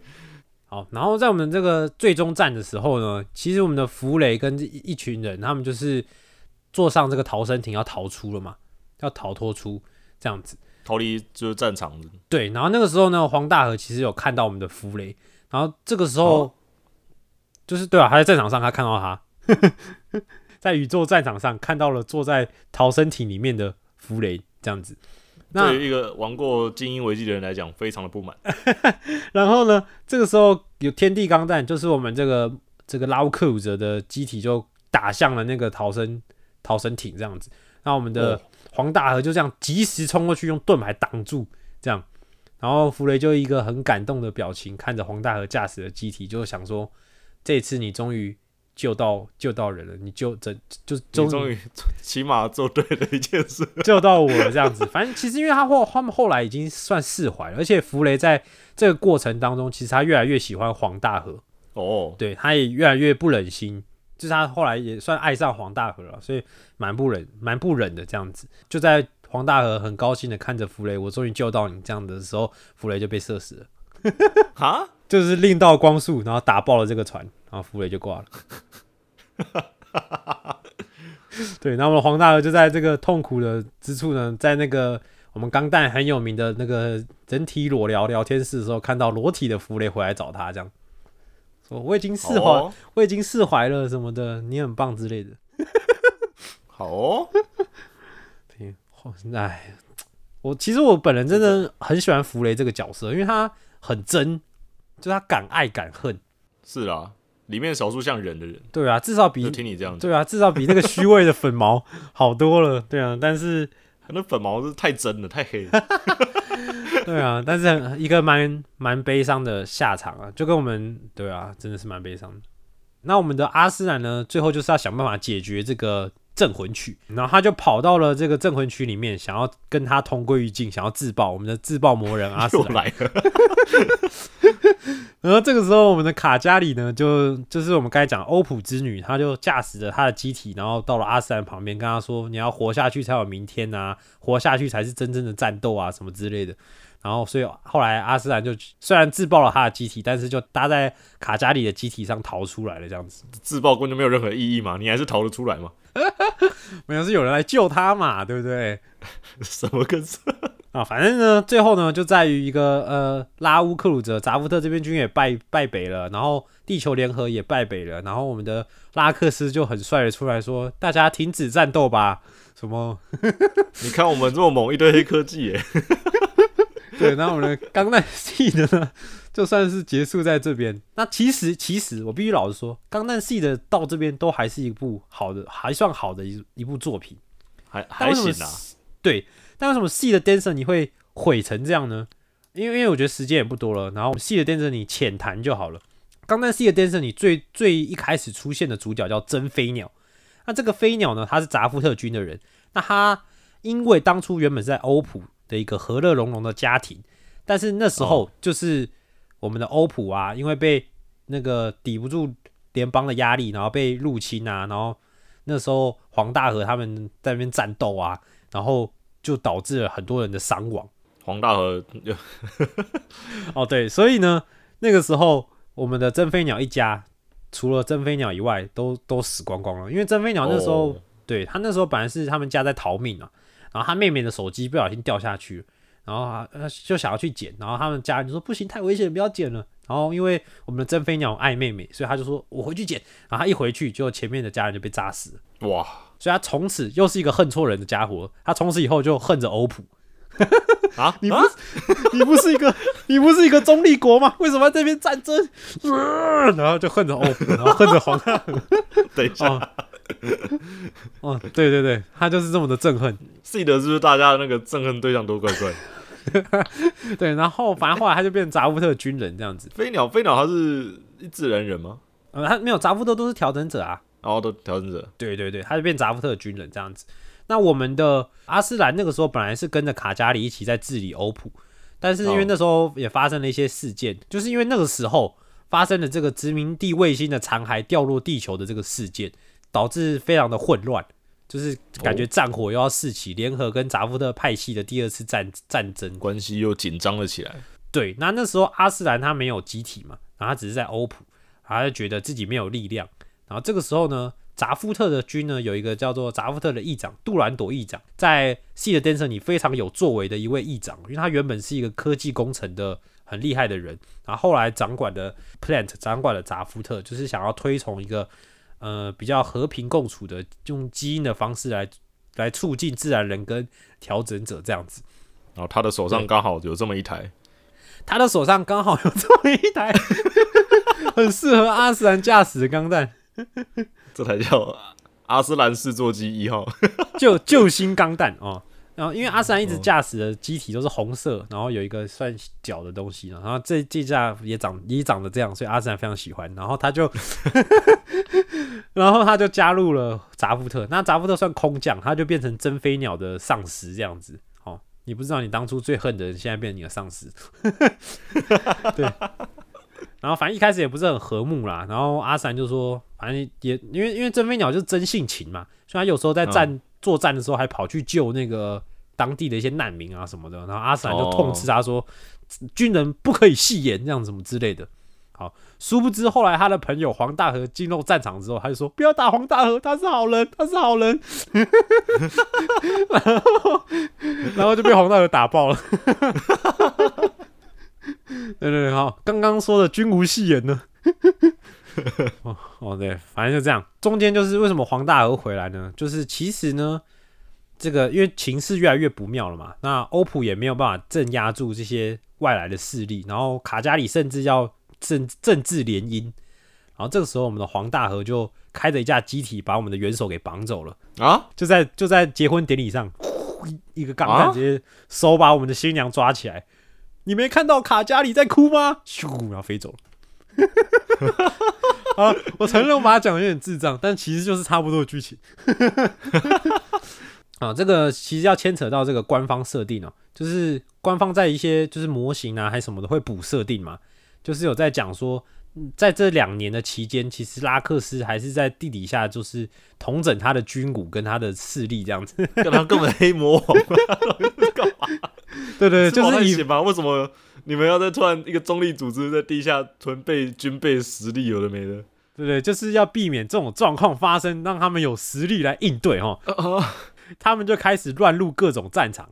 好，然后在我们这个最终战的时候呢，其实我们的弗雷跟一一群人，他们就是坐上这个逃生艇要逃出了嘛，要逃脱出这样子。逃离就是战场的，对，然后那个时候呢，黄大河其实有看到我们的弗雷，然后这个时候、哦就是对啊，他在战场上他看到他，在宇宙战场上看到了坐在逃生艇里面的弗雷这样子。那对于一个玩过精英危机的人来讲，非常的不满。然后呢，这个时候有天地钢弹，就是我们这个这个拉乌克鲁泽的机体就打向了那个逃生逃生艇这样子。那我们的哦黄大河就这样及时冲过去，用盾牌挡住，这样。然后弗雷就一个很感动的表情，看着黄大河驾驶的机体，就想说：这次你终于救到救到人了，你救这就终终于起码做对了一件事。救到我了这样子。反正其实因为他后他们后来已经算释怀了，而且弗雷在这个过程当中，其实他越来越喜欢黄大河，哦，对，他也越来越不忍心，就是他后来也算爱上黄大河了，所以蛮不忍蛮不忍的这样子。就在黄大河很高兴的看着弗雷，我终于救到你这样的时候，弗雷就被射死了，哈，就是令到光速，然后打爆了这个船，然后弗雷就挂了。对，然后我们黄大河就在这个痛苦的之处呢，在那个我们钢弹很有名的那个整体裸聊聊天室的时候，看到裸体的弗雷回来找他，这样说我已经释怀，哦，我已经释怀了什么的，你很棒之类的。好哦，哎，我其实我本人真的很喜欢弗雷这个角色，因为他很真，就他敢爱敢恨。是啊，里面少数像人的人，对啊，至少比就听你这样讲，对啊，至少比那个虚伪的粉毛好多了。对啊，但是那粉毛是太真了，太黑了。对啊，但是很一个蛮蛮悲伤的下场啊，就跟我们对啊，真的是蛮悲伤的。那我们的阿斯兰呢，最后就是要想办法解决这个镇魂曲，然后他就跑到了这个镇魂曲里面，想要跟他同归于尽，想要自爆我们的自爆魔人阿斯又兰。来了，然后这个时候，我们的卡加里呢，就就是我们刚才讲欧普之女，她就驾驶着她的机体，然后到了阿斯兰旁边，跟他说：“你要活下去才有明天啊，活下去才是真正的战斗啊，什么之类的。”然后，所以后来阿斯兰就虽然自爆了他的机体，但是就搭在卡加里的机体上逃出来了，这样子。自爆根本就没有任何意义嘛，你还是逃得出来嘛？没有是有人来救他嘛，对不对？什么跟什啊，反正呢，最后呢，就在于一个呃，拉乌克鲁泽扎夫特这边军也败败北了，然后地球联合也败北了，然后我们的拉克斯就很帅的出来说：“大家停止战斗吧！”什么？你看我们这么猛，一堆黑科技耶，对，然后我们的钢弹系的呢，就算是结束在这边。那其实，其实我必须老实说，钢弹系的到这边都还是一部好的，还算好的一一部作品。还还行啊。对，但为什么 C 的 Dancer 你会毁成这样呢？因为因为我觉得时间也不多了，然后 C 的 Dancer 你浅谈就好了。钢弹 C 的 Dancer 你最最一开始出现的主角叫真飞鸟，那这个飞鸟呢，他是扎夫特军的人，那他因为当初原本是在欧普的一个和乐融融的家庭，但是那时候就是我们的欧普啊，因为被那个抵不住联邦的压力，然后被入侵啊，然后那时候黄大河他们在那边战斗啊，然后就导致了很多人的伤亡。黄大河 哦，对，所以呢，那个时候我们的真飞鸟一家，除了真飞鸟以外，都都死光光了。因为真飞鸟那时候，哦对他那时候本来是他们家在逃命啊，然后他妹妹的手机不小心掉下去了，然后他呃就想要去捡，然后他们家人就说不行，太危险，不要捡了。然后因为我们的真飞鸟爱妹妹，所以他就说我回去捡。然后他一回去，就前面的家人就被炸死了。哇，所以他从此又是一个恨错人的家伙，他从此以后就恨着欧普。啊，你不啊是、你不是一个你不是一个中立国吗？为什么要这边战争？呃 然后就恨着欧普，然后恨着黄大河。等一下哦，哦，对对对，他就是这么的憎恨。，C 的是不是大家的那个憎恨对象都怪怪？对，然后反正后来他就变成扎夫特军人这样子。飞鸟飞鸟他是自然人吗？呃，他没有扎夫特都是调整者啊。然后都调整者对对对，他就变扎夫特军人这样子。那我们的阿斯兰那个时候本来是跟着卡加里一起在治理欧普，但是因为哦那时候也发生了一些事件，就是因为那个时候发生了这个殖民地卫星的残骸掉落地球的这个事件，导致非常的混乱，就是感觉战火又要四起，联合跟扎夫特派系的第二次战战争。关系又紧张了起来。对，那那时候阿斯兰他没有集体嘛，然后他只是在欧普，然后他就觉得自己没有力量。然后这个时候呢，扎夫特的军呢有一个叫做扎夫特的议长杜兰朵议长，在 C 的 Dancer 里非常有作为的一位议长，因为他原本是一个科技工程的很厉害的人，然后后来掌管的 Plant 掌管了扎夫特，就是想要推崇一个呃比较和平共处的用基因的方式来来促进自然人跟调整者这样子。然后他的手上对刚好有这么一台，他的手上刚好有这么一台 很适合阿斯兰驾驶的钢弹，这台叫阿斯兰式座机一号。救救星钢弹哦。然后因为阿三一直驾驶的机体都是红色，然后有一个算角的东西，然后这这架也长也长得这样，所以阿三非常喜欢。然后他就，然后他就加入了扎夫特。那扎夫特算空降，他就变成真飞鸟的上司这样子。哦，你不知道你当初最恨的人，现在变成你的上司。对。然后反正一开始也不是很和睦啦，然后阿三就说，反正也因为因为真飞鸟就是真性情嘛，所以他有时候在战、作战的时候还跑去救那个当地的一些难民啊什么的，然后阿斯兰就痛斥他说，军人不可以戏言这样什么之类的。好，殊不知后来他的朋友黄大河进入战场之后，他就说不要打黄大河，他是好人，他是好人，然 后然后就被黄大河打爆了。对对对，好，刚刚说的君无戏言呢？哦哦，对，反正就这样。中间就是为什么黄大鹅回来呢？就是其实呢，这个因为情势越来越不妙了嘛，那欧普也没有办法镇压住这些外来的势力，然后卡加里甚至要政政治联姻，然后这个时候我们的黄大河就开着一架机体把我们的元首给绑走了，啊，就在就在结婚典礼上，一个钢弹啊直接手把我们的新娘抓起来。你没看到卡加里在哭吗？咻，然后飞走了。啊，我承认我把它讲的有点智障，但其实就是差不多的剧情。啊，这个其实要牵扯到这个官方设定哦，就是官方在一些就是模型啊还什么的会补设定嘛，就是有在讲说，在这两年的期间，其实拉克斯还是在地底下就是统整他的军武跟他的势力这样子。跟他根本黑魔王，干嘛 对对，就是以那写吧？为什么你们要在突然一个中立组织在地下囤备军备实力，有的没的？对对，就是要避免这种状况发生，让他们有实力来应对哈。他们就开始乱入各种战场。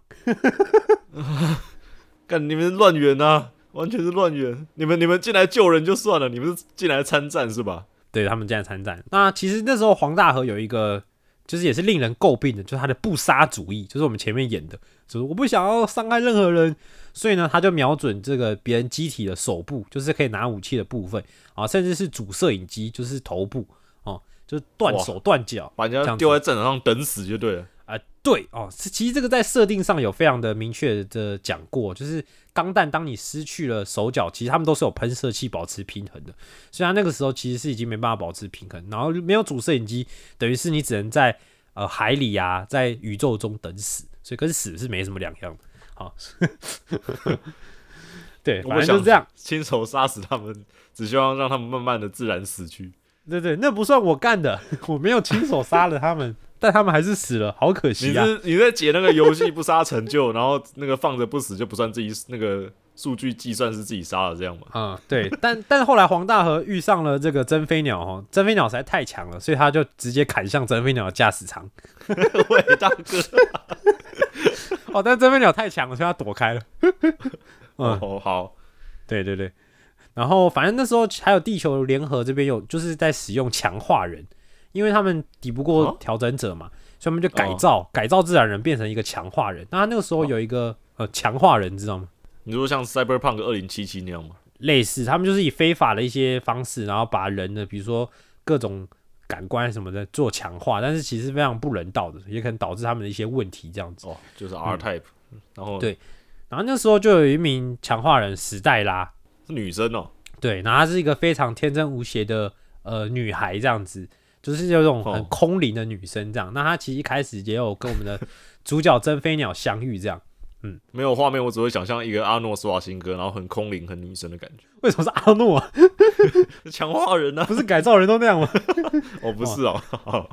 干你们是乱源啊，完全是乱源。你们你们进来救人就算了，你们是进来参战是吧？对他们进来参战。那其实那时候黄大河有一个，就是也是令人诟病的，就是他的不杀主义，就是我们前面演的，就是我不想要伤害任何人，所以呢，他就瞄准这个别人机体的手部，就是可以拿武器的部分啊，甚至是主摄影机，就是头部哦，就是断手断脚，把人家丢在战场上等死就对了。啊、对哦，是其实这个在设定上有非常的明确的讲过，就是钢弹当你失去了手脚，其实他们都是有喷射器保持平衡的，所以他那个时候其实是已经没办法保持平衡，然后没有主摄影机，等于是你只能在呃海里啊，在宇宙中等死，所以跟死是没什么两样的。好，对，反正就是这样。亲手杀死他们，只希望让他们慢慢的自然死去。对对，那不算我干的，我没有亲手杀了他们，但他们还是死了，好可惜啊。你是你在解那个游戏不杀成就，然后那个放着不死就不算自己那个数据计算是自己杀了这样吗？啊、对，但但后来黄大河遇上了这个真飞鸟哦，真飞鸟实在太强了，所以他就直接砍向真飞鸟的驾驶舱。喂，大哥，哦，但真飞鸟太强了，所以他躲开了。嗯，哦好，对对对。然后反正那时候还有地球联合这边有就是在使用强化人，因为他们抵不过哦调整者嘛，所以他们就改造、改造自然人变成一个强化人。那他那个时候有一个呃强化人，知道吗？你说像 Cyberpunk 二零七七那样吗？类似，他们就是以非法的一些方式，然后把人的比如说各种感官什么的做强化，但是其实非常不人道的，也可能导致他们的一些问题这样子。哦，就是 R Type，、然后嗯对然后那时候就有一名强化人史黛拉，是女生哦，对，然后她是一个非常天真无邪的呃女孩这样子，就是有种很哦空灵的女生这样。那她其实一开始也有跟我们的 主角真飞鸟相遇这样。嗯没有画面，我只会想象一个阿诺斯瓦辛格，然后很空灵、很女生的感觉。为什么是阿诺啊？强化人啊？不是改造人都那样吗？哦，不是哦，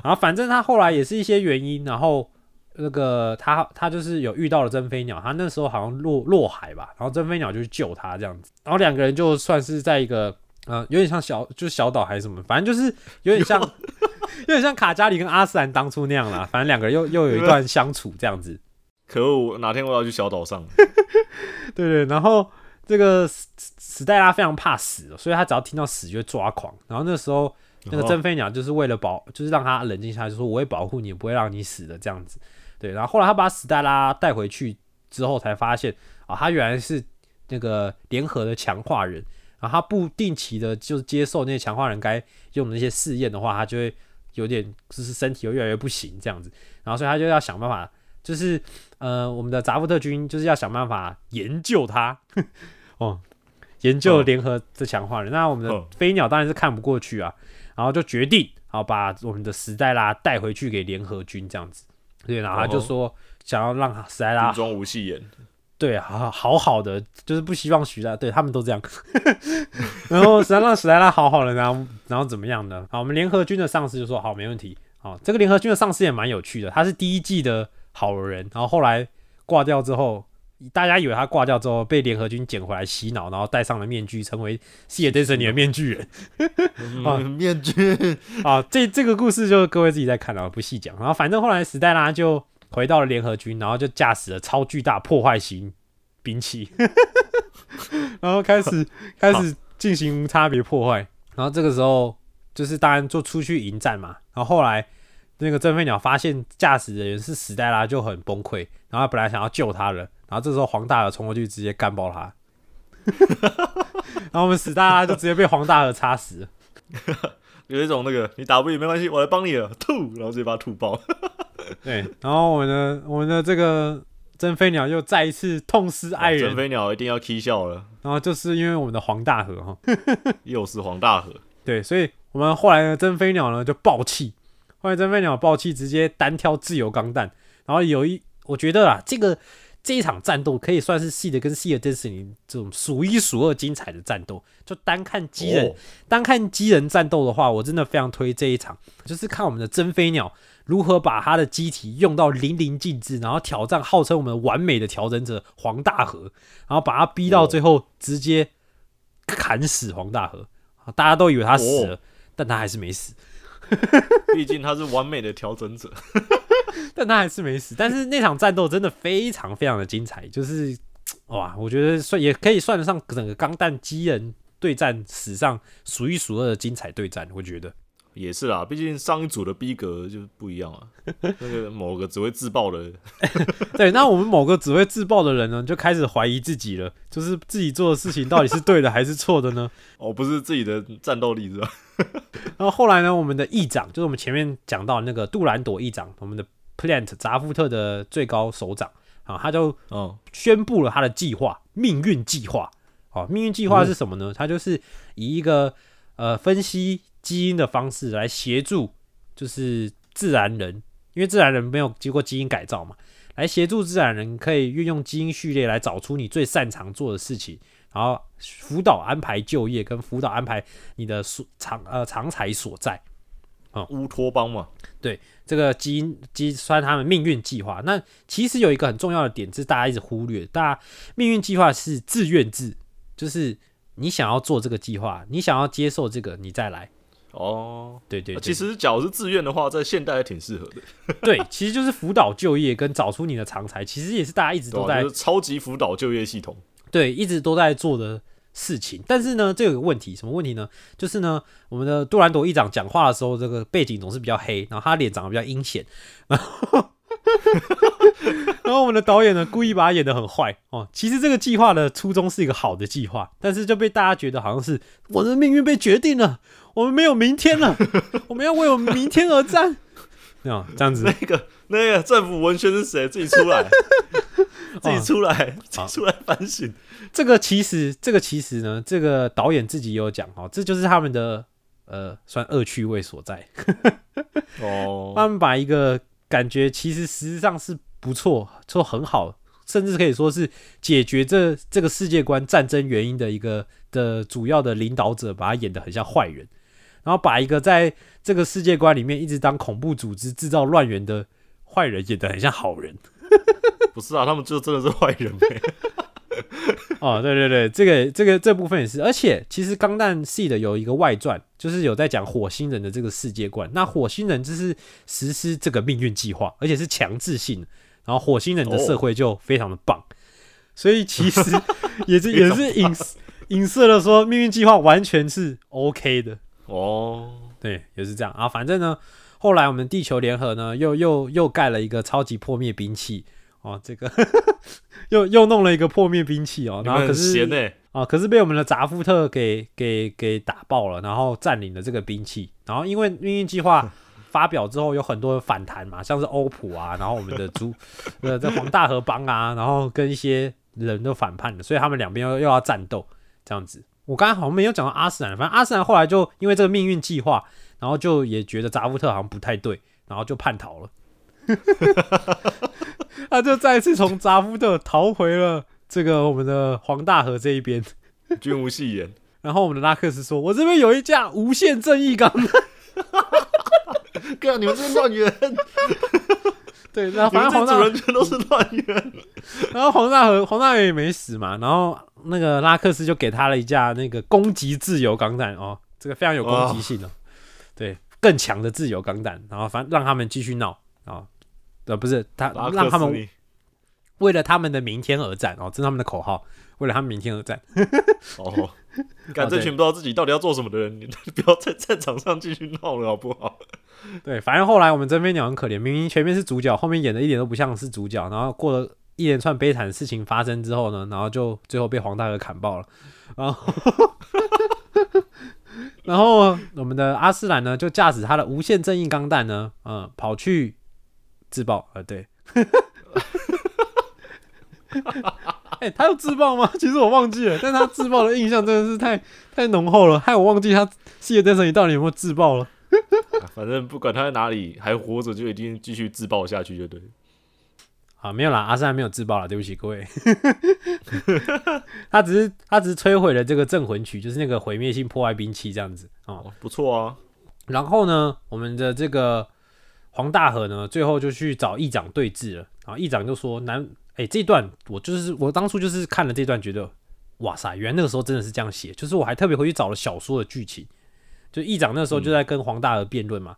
然后反正他后来也是一些原因，然后那个他他就是有遇到了真飞鸟，他那时候好像落落海吧，然后真飞鸟就去救他这样子，然后两个人就算是在一个呃有点像小就是小岛还是什么，反正就是有点像 有点像卡加里跟阿斯兰当初那样啦，反正两个人又又有一段相处这样子，可恶！哪天我要去小岛上，对对，然后这个史史黛拉非常怕死，所以他只要听到死就会抓狂，然后那时候。那个哦真飞鸟就是为了保，就是让他冷静下来，就说我会保护你，不会让你死的这样子。对，然后后来他把史黛拉带回去之后，才发现啊，他原来是那个联合的强化人，然后他不定期的就是接受那些强化人该用的那些试验的话，他就会有点就是身体会越来越不行这样子，然后所以他就要想办法，就是呃，我们的扎夫特军就是要想办法研究他，哦，研究嗯联合的强化人。那我们的嗯飞鸟当然是看不过去啊，然后就决定好把我们的史黛拉带回去给联合军这样子。对，然后他就哦说想要让史黛拉无戏言，对好好好的，就是不希望许大对他们都这样。然后想让史黛拉好好的，然后然后怎么样呢？好，我们联合军的上司就说好，没问题。好，这个联合军的上司也蛮有趣的，他是第一季的好人，然后后来挂掉之后。大家以为他挂掉之后被联合军捡回来洗脑，然后戴上了面具，成为西野 d 森 s 的面具人。啊嗯面具啊，这这个故事就各位自己在看了，不细讲。然后反正后来史黛拉就回到了联合军，然后就驾驶了超巨大破坏型兵器，然后开始开始进行无差别破坏。然后这个时候就是当然就出去迎战嘛。然后后来那个真飞鸟发现驾驶的人是史黛拉，就很崩溃。然后他本来想要救他了，然后这时候黄大河冲过去直接干爆他。然后我们史黛拉就直接被黄大河插死了。有一种那个你打不赢没关系，我来帮你了，吐，然后直接把他吐爆。对，然后我们的我们的这个真飞鸟又再一次痛失爱人，真飞鸟一定要 k 笑了，然后就是因为我们的黄大河哈，又是黄大河，对，所以我们后来的真飞鸟呢就爆气，后来真飞鸟爆气直接单挑自由钢弹，然后有一我觉得啊，这个这一场战斗可以算是系的跟系的 Destiny 这种数一数二精彩的战斗，就单看机人哦。单看机人战斗的话，我真的非常推这一场，就是看我们的真飞鸟如何把他的机体用到淋漓尽致，然后挑战号称我们完美的调整者黄大河，然后把他逼到最后直接砍死黄大河。大家都以为他死了，但他还是没死，毕竟他是完美的调整者。但他还是没死。但是那场战斗真的非常非常的精彩，就是哇，我觉得算也可以算得上整个钢弹机人对战史上数一数二的精彩对战，我觉得。也是啦，毕竟上一组的逼格就不一样啊。那个 某个只会自爆的，对，那我们某个只会自爆的人呢，就开始怀疑自己了，就是自己做的事情到底是对的还是错的呢？哦，不是自己的战斗力是吧？然后后来呢，我们的议长，就是我们前面讲到那个杜兰朵议长，我们的 Plant 扎夫特的最高首长啊，他就嗯，宣布了他的计划——命运计划。哦，命运计划是什么呢？他就是以一个呃分析基因的方式来协助，就是自然人，因为自然人没有经过基因改造嘛，来协助自然人可以运用基因序列来找出你最擅长做的事情，然后辅导安排就业，跟辅导安排你的所长呃长才所在。乌托邦嘛，对这个基因基算他们命运计划。那其实有一个很重要的点是大家一直忽略，大家命运计划是自愿制，就是你想要做这个计划，你想要接受这个，你再来。哦，对对对，其实假如是自愿的话，在现代还挺适合的，对，其实就是辅导就业跟找出你的长才，其实也是大家一直？都在就是超级辅导就业系统。对一直都在做的事情。但是呢，这有个问题，什么问题呢？就是呢，我们的杜兰朵议长讲话的时候，这个背景总是比较黑，然后他脸长得比较阴险，然后我们的导演呢，故意把他演得很坏哦。其实这个计划的初衷是一个好的计划，但是就被大家觉得好像是我的命运被决定了，我们没有明天了，我们要为我们明天而战。啊，这样子 那个那个政府文宣是谁？自己出来，自己出来，自己出来反省。这个其实，这个其实呢，这个导演自己也有讲哦，这就是他们的呃，算恶趣味所在。哦，他们把一个感觉其实实际上是不错，做很好，甚至可以说是解决这这个世界观战争原因的一个的主要的领导者，把他演得很像坏人，然后把一个在这个世界观里面一直当恐怖组织制造乱源的坏人演的很像好人。不是啊，他们就真的是坏人呗。哦，对对对，这个这个这部分也是，而且其实《钢弹系》的有一个外传，就是有在讲火星人的这个世界观。那火星人就是实施这个命运计划，而且是强制性的，然后火星人的社会就非常的棒。所以其实 也是也是影影射了说命运计划完全是 OK 的。哦，对，也是这样啊。反正呢，后来我们地球联合呢，又又又盖了一个超级破灭兵器哦，这个 又又弄了一个破灭兵器哦，然后可是。啊，可是被我们的扎夫特给给给打爆了，然后占领了这个兵器。然后因为命运计划 发表之后，有很多反弹嘛，像是欧普啊，然后我们的朱 呃这黄大河帮啊，然后跟一些人都反叛了，所以他们两边又又要战斗这样子。我刚刚好像没有讲到阿斯兰，反正阿斯兰后来就因为这个命运计划，然后就也觉得扎夫特好像不太对，然后就叛逃了。他就再次从扎夫特逃回了这个我们的黄大河这一边。君无戏言。然后我们的拉克斯说：“我这边有一架无限正义钢弹。哥，你们这些乱源，” 对，反正黄大，主人全都是乱源。然后黄大河黄大和也没死嘛。然后那个拉克斯就给他了一架那个攻击自由钢弹哦，这个非常有攻击性哦，对，更强的自由钢弹。然后反正让他们继续闹啊，呃，不是他让他们为了他们的明天而战哦，这是他们的口号，为了他们明天而战。哦，干哦对这群不知道自己到底要做什么的人，你 不要在战场上继续闹了，好不好？对，反正后来我们真飞鸟很可怜，明明前面是主角，后面演的一点都不像是主角，然后过了一连串悲惨的事情发生之后呢，然后就最后被黄大哥砍爆了，然后然后我们的阿斯兰呢就驾驶他的无限正义钢弹呢，嗯，跑去自爆，呃，对。哎、他有自爆吗？其实我忘记了，但他自爆的印象真的是太 太浓厚了，害我忘记他《世界灯神》里到底有没有自爆了。反正不管他在哪里还活着，就一定继续自爆下去，就对。啊，没有啦，阿三没有自爆了，对不起各位。他只是他只是摧毁了这个镇魂曲，就是那个毁灭性破坏兵器这样子啊。哦，不错啊。然后呢，我们的这个黄大河呢，最后就去找议长对峙了。然后议长就说：“南，哎、这段我就是我当初就是看了这段，觉得哇塞，原来那个时候真的是这样写。就是我还特别回去找了小说的剧情，就议长那时候就在跟黄大河辩论嘛。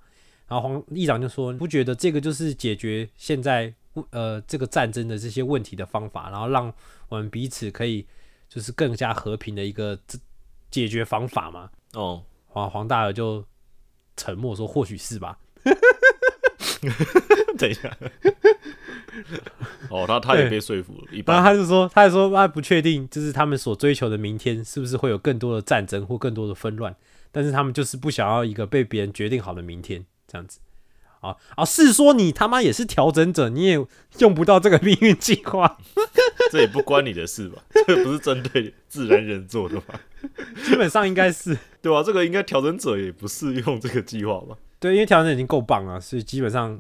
然后黄议长就说：“你不觉得这个就是解决现在呃这个战争的这些问题的方法，然后让我们彼此可以就是更加和平的一个这解决方法嘛？”哦，黄黄大尔就沉默说：“或许是吧。等一下。哦，他他也对被说服了，一”般。他就说：“他还说他不确定，就是他们所追求的明天是不是会有更多的战争或更多的纷乱，但是他们就是不想要一个被别人决定好的明天这样子。”啊啊！是说你他妈也是调整者，你也用不到这个命运计划，这也不关你的事吧？这不是针对自然人做的吧？基本上应该是对吧、这个应该调整者也不适用这个计划吧？对，因为调整者已经够棒了，所以基本上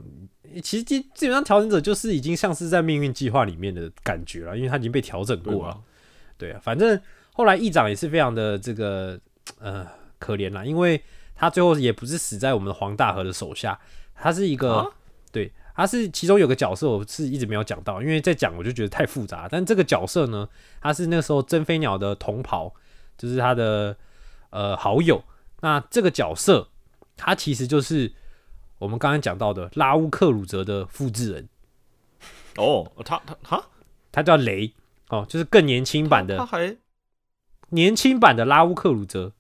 其实基基本上调整者就是已经像是在命运计划里面的感觉了，因为他已经被调整过了吧。？对啊，反正后来议长也是非常的这个呃可怜啦，因为他最后也不是死在我们的黄大河的手下，他是一个、啊对，他是其中有个角色我是一直没有讲到，因为在讲我就觉得太复杂。但这个角色呢，他是那时候真飞鸟的同袍，就是他的呃好友。那这个角色他其实就是我们刚刚讲到的拉乌克鲁泽的复制人，哦，他他他他叫雷哦，就是更年轻版的他还年轻版的拉乌克鲁泽。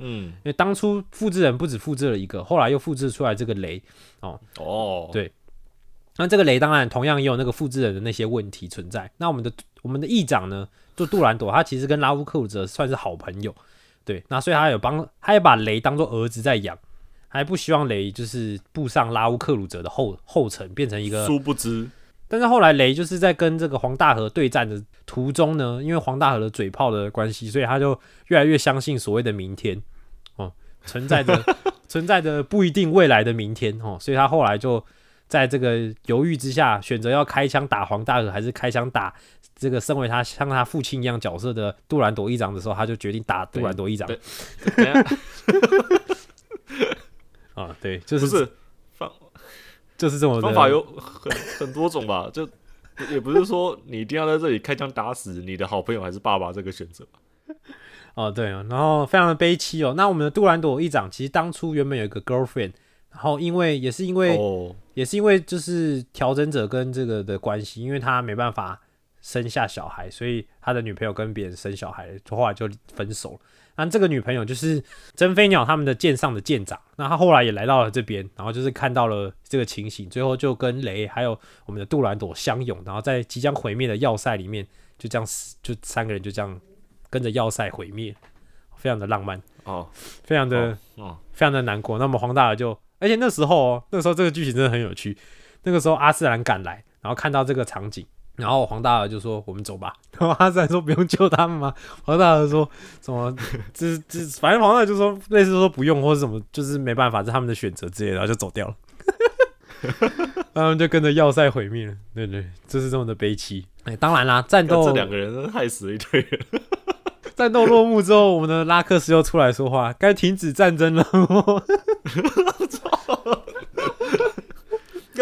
嗯。因为当初复制人不止复制了一个，后来又复制出来这个雷。哦。对。那这个雷当然同样也有那个复制人的那些问题存在。那我们的我们的议长呢，就杜兰朵，他其实跟拉乌克鲁泽算是好朋友，对，那所以他有帮，他也把雷当做儿子在养，还不希望雷就是步上拉乌克鲁泽的后后尘，变成一个殊不知，但是后来雷就是在跟这个黄大河对战的途中呢，因为黄大河的嘴炮的关系，所以他就越来越相信所谓的明天哦，存在着 存在着不一定未来的明天哦，所以他后来就在这个犹豫之下，选择要开枪打黄大河，还是开枪打这个身为他像他父亲一样角色的杜兰朵一长的时候，他就决定打杜兰朵一长。啊，对，就是不是方就是这么的方法有很很多种吧？就也不是说你一定要在这里开枪打死你的好朋友还是爸爸这个选择吧。哦，对哦，然后非常的悲戚哦。那我们的杜兰朵议长其实当初原本有一个 girlfriend，然后因为也是因为、哦，也是因为就是调整者跟这个的关系，因为他没办法生下小孩，所以他的女朋友跟别人生小孩，后来就分手了。那这个女朋友就是真飞鸟他们的舰上的舰长，那他后来也来到了这边，然后就是看到了这个情形，最后就跟雷还有我们的杜兰朵相拥，然后在即将毁灭的要塞里面就这样死，就三个人就这样跟着要塞毁灭，非常的浪漫，哦，非常的、哦，非常的难过。那么黄大儿就，而且那时候哦，那时候这个剧情真的很有趣。那个时候阿斯兰赶来，然后看到这个场景，然后黄大儿就说：“我们走吧。”然后阿三说：“不用救他们吗？”黄大儿说：“什么？这这，反正黄大儿就说类似说不用或者什么，就是没办法，这是他们的选择之类的，然后就走掉了。他们就跟着要塞毁灭了。对对，就是这么的悲戚。哎，当然啦，战斗这两个人害死了一堆人。战斗落幕之后，我们的拉克斯又出来说话，该停止战争了。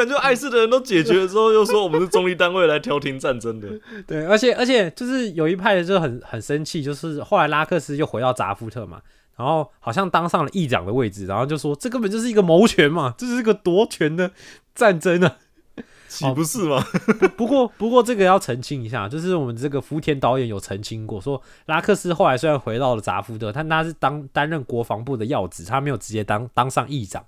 感觉碍事的人都解决了之后，又说我们是中立单位来调停战争的。对，而且而且就是有一派就很很生气，就是后来拉克斯又回到扎夫特嘛，然后好像当上了议长的位置，然后就说这根本就是一个谋权嘛，这是一个夺权的战争啊。岂不是吗？不过不过这个要澄清一下，就是我们这个福田导演有澄清过，说拉克斯后来虽然回到了扎夫特，但他是当担任国防部的要职，他没有直接当当上议长。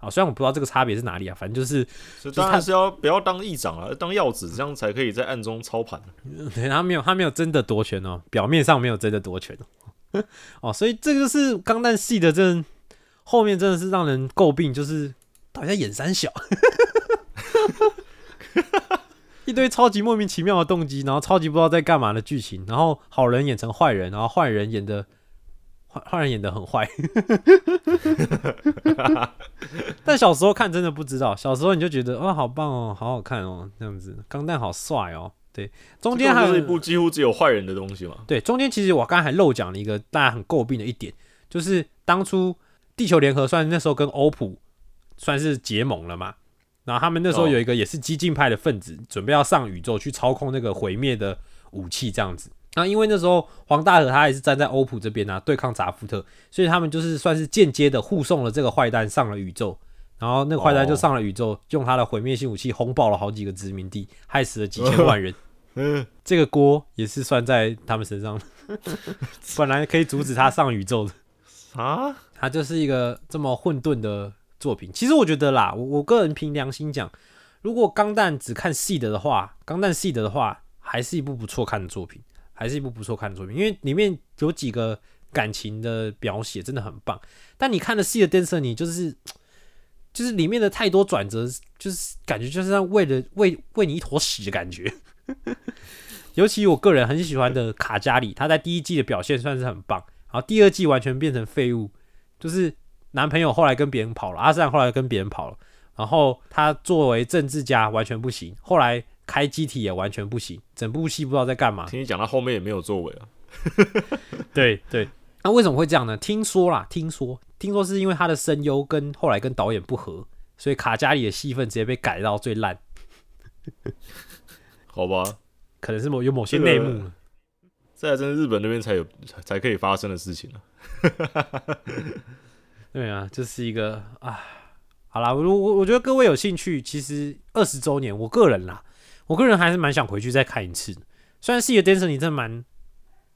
啊，虽然我不知道这个差别是哪里啊，反正就是所以当然是要不要当议长啊，当要子，这样才可以在暗中操盘。对他没有，他没有真的夺权哦，表面上没有真的夺权哦。哦，所以这个就是钢弹系的，真后面真的是让人诟病，就是到底在演三小，一堆超级莫名其妙的动机，然后超级不知道在干嘛的剧情，然后好人演成坏人，然后坏人演的坏坏人演的很坏。但小时候看真的不知道，小时候你就觉得哇好棒哦，好好看哦，这样子钢蛋好帅哦。对，中间还有一部几乎只有坏人的东西嘛。对，中间其实我刚才还漏讲了一个大家很诟病的一点，就是当初地球联合算那时候跟欧普算是结盟了嘛，然后他们那时候哦有一个也是激进派的分子，准备要上宇宙去操控那个毁灭的武器这样子。那因为那时候黄大和他也是站在欧普这边啊，对抗扎夫特，所以他们就是算是间接的护送了这个坏蛋上了宇宙，然后那个坏蛋就哦上了宇宙，用他的毁灭性武器轰爆了好几个殖民地，害死了几千万人。嗯，这个锅也是算在他们身上的，本来可以阻止他上宇宙的，啊，他就是一个这么混沌的作品。其实我觉得啦，我我个人凭良心讲，如果钢弹只看细的的话，钢弹细的的话，还是一部不错看的作品，还是一部不错看的作品，因为里面有几个感情的描写真的很棒。但你看了细的 Dancer，你就是就是里面的太多转折，就是感觉就是让喂了喂喂你一坨屎的感觉。尤其我个人很喜欢的卡加里，他在第一季的表现算是很棒，然后第二季完全变成废物，就是男朋友后来跟别人跑了，阿善后来跟别人跑了，然后他作为政治家完全不行，后来开机体也完全不行，整部戏不知道在干嘛。听你讲，到后面也没有作为啊。对对，那为什么会这样呢？听说啦，听说听说是因为他的声优跟后来跟导演不合，所以卡加里的戏份直接被改到最烂，好吧，可能是某有某些内幕了。这还真是日本那边才有才才可以发生的事情啊。对啊，这是一个啊，好啦，我我我觉得各位有兴趣，其实二十周年，我个人啦，我个人还是蛮想回去再看一次。虽然《系的 Dancer》你真的蛮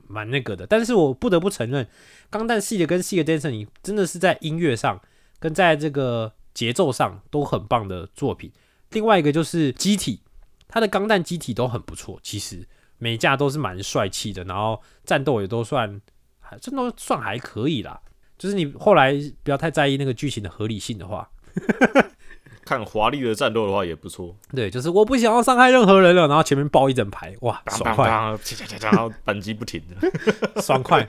蛮那个的，但是我不得不承认，《钢弹》系列跟《系的 Dancer》你真的是在音乐上跟在这个节奏上都很棒的作品。另外一个就是机体，它的钢弹机体都很不错，其实每架都是蛮帅气的，然后战斗也都算还真都算还可以啦。就是你后来不要太在意那个剧情的合理性的话，看华丽的战斗的话也不错，对，就是我不想要伤害任何人了，然后前面爆一整排，哇，爽快，然后扳机不停的，爽快。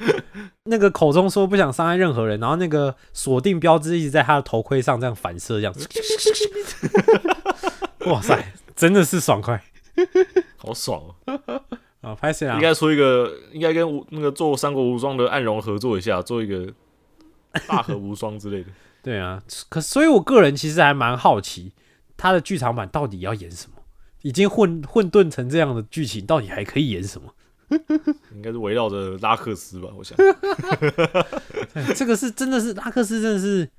那个口中说不想伤害任何人，然后那个锁定标志一直在他的头盔上这样反射，这样，哇塞，真的是爽快好爽哦！啊！拍谁啊应？该出一个，应该跟无那个做三国无双的暗荣合作一下，做一个大河无双之类的。对啊，可所以我个人其实还蛮好奇，他的剧场版到底要演什么？已经混混沌成这样的剧情，到底还可以演什么？应该是围绕着拉克斯吧，我想。哎这个是真的是拉克斯，真的是，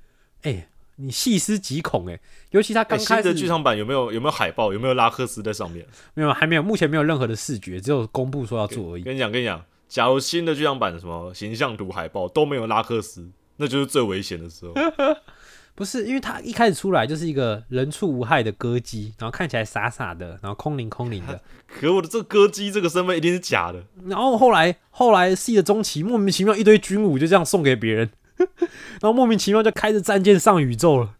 哎、你细思极恐哎、尤其他刚哎开始、新的剧场版有没有有没有海报？有没有拉克斯在上面？没有，还没有，目前没有任何的视觉，只有公布说要做而已。跟你讲，跟你讲，假如新的剧场版什么形象图、海报都没有拉克斯，那就是最危险的时候。不是，因为他一开始出来就是一个人畜无害的歌姬，然后看起来傻傻的，然后空灵空灵的，可我的这歌姬这个身份一定是假的，然后后来后来 C 的中期莫名其妙一堆军武就这样送给别人，然后莫名其妙就开着战舰上宇宙了。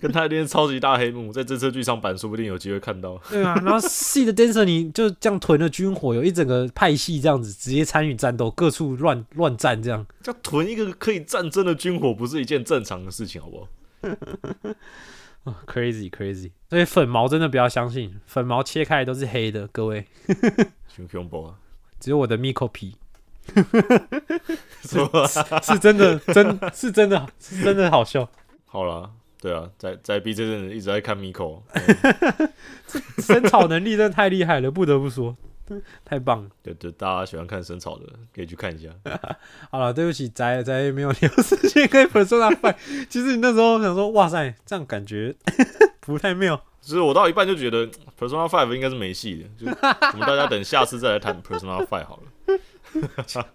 跟他一定是超级大黑幕，在这次剧场版说不定有机会看到。对啊，然后 C 的 Dancer 你就这样囤了军火，有一整个派系这样子直接参与战斗，各处乱乱战这样。要囤一个可以战争的军火，不是一件正常的事情，好不好？啊，crazy crazy，所以粉毛真的不要相信，粉毛切开来都是黑的，各位，熊熊博啊，只有我的 Miko 皮 是？是真的，真是真的，是真的好笑。好了，对啊，在在 B 这阵子一直在看 Miko，生草能力真的太厉害了，不得不说，太棒了。对对，大家喜欢看生草的可以去看一下。好了，对不起，宅宅没有留时间跟 Persona Five。其实你那时候想说，哇塞，这样感觉不太妙。其实我到一半就觉得 Persona Five 应该是没戏的，就我们大家等下次再来谈 Persona Five 好了。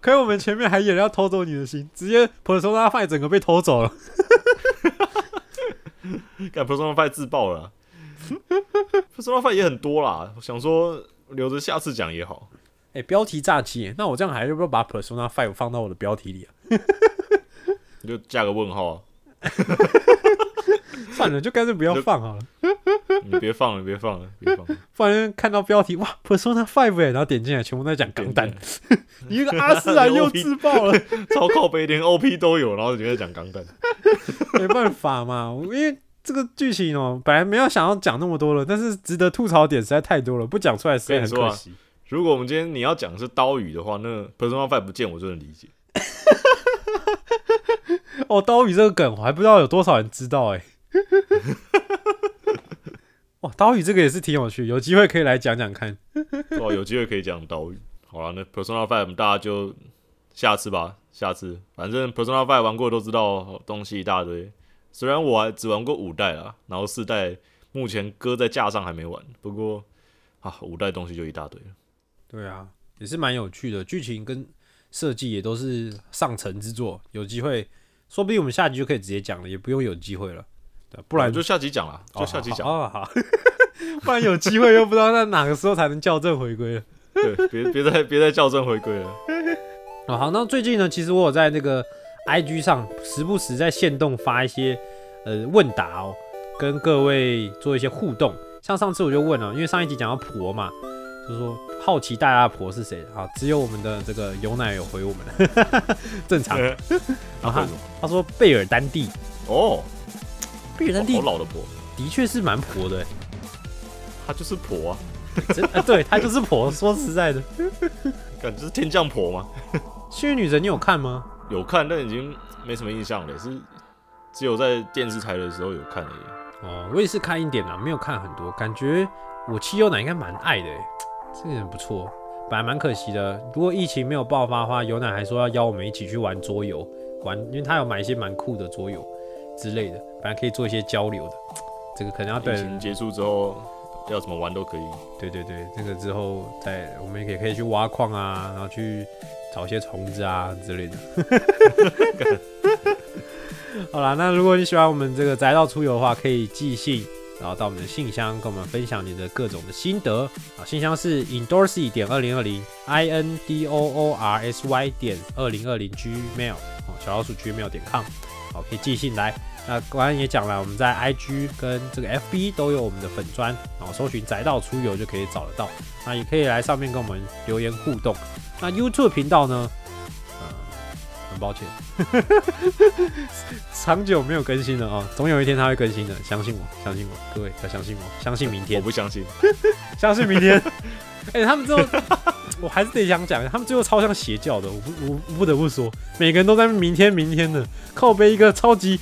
可是我们前面还演要偷走你的心，直接 Persona Five 整个被偷走了。干 Persona Five 自爆了啊，Persona Five 也很多啦，我想说留着下次讲也好。哎、标题炸鸡，那我这样还要不要把 Persona Five 放到我的标题里啊？你 就加个问号啊，算了，就干脆不要放好了。你别放了，别放了，别放了。不然看到标题哇，Persona Five 哎，然后点进来全部都在讲钢弹，你 一个阿斯兰又自爆了，超靠背，连 OP 都有，然后就在讲钢弹。没办法嘛，因为这个剧情哦，本来没有想要讲那么多了，但是值得吐槽的点实在太多了，不讲出来实在很可惜。如果我们今天你要讲的是刀语的话，那 Persona Five 不见我就能理解。哦，刀鱼这个梗我还不知道有多少人知道哎。哇，岛屿这个也是挺有趣，有机会可以来讲讲看。哦，有机会可以讲岛屿。好了，那 Persona Five 大家就下次吧，下次。反正 Persona Five 玩过都知道东西一大堆。虽然我还只玩过五代啦，然后四代目前搁在架上还没玩，不过啊，五代东西就一大堆了。对啊，也是蛮有趣的，剧情跟设计也都是上乘之作。有机会，说不定我们下集就可以直接讲了，也不用有机会了。对，不然就下集讲啦，哦就下集讲。好好好，不然有机会又不知道在哪个时候才能校正回归了。对，别别再别再校正回归了。哦，好，那最近呢，其实我有在那个 IG 上时不时在线动发一些呃问答哦，跟各位做一些互动。像上次我就问了，因为上一集讲到婆嘛，就是说好奇大家的婆是谁啊？只有我们的这个有奶有回我们，正常。然后？他说贝尔丹蒂，哦，贝尔丹蒂好老的婆，的确是蛮婆的欸，她就是婆啊，真啊，对他就是婆。说实在的，感觉是天降婆吗。幸运女神你有看吗？有看，但已经没什么印象了，是只有在电视台的时候有看而已。哦，我也是看一点啦，没有看很多，感觉我七优奶应该蛮爱的诶，这个人不错。本来蛮可惜的，如果疫情没有爆发的话，有奶还说要邀我们一起去玩桌游，玩，因为他有买一些蛮酷的桌游之类的，本来可以做一些交流的。这个可能要疫等，情结束之后，要怎么玩都可以。对对对，这个之后再我们也可以去挖矿啊，然后去找一些虫子啊之类的。好啦，那如果你喜欢我们这个宅道出游的话，可以寄信然后到我们的信箱跟我们分享你的各种的心得啊，信箱是 indorsy 点二零二零 i n d o o r s y 点二零二零 gmail 哦，小老鼠 gmail 点 com，好，可以寄信来。那刚刚也讲了，我们在 IG 跟这个 FB 都有我们的粉砖，然后搜寻“宅道出游”就可以找得到。那也可以来上面跟我们留言互动。那 YouTube 频道呢？呃，很抱歉，长久没有更新了啊、总有一天它会更新的，相信我，相信我，各位要相信我，相信明天我，不相信，相信明天。哎、他们最后，我还是得想讲，他们最后超像邪教的，我不，我我不得不说，每个人都在明天，明天的靠背一个超级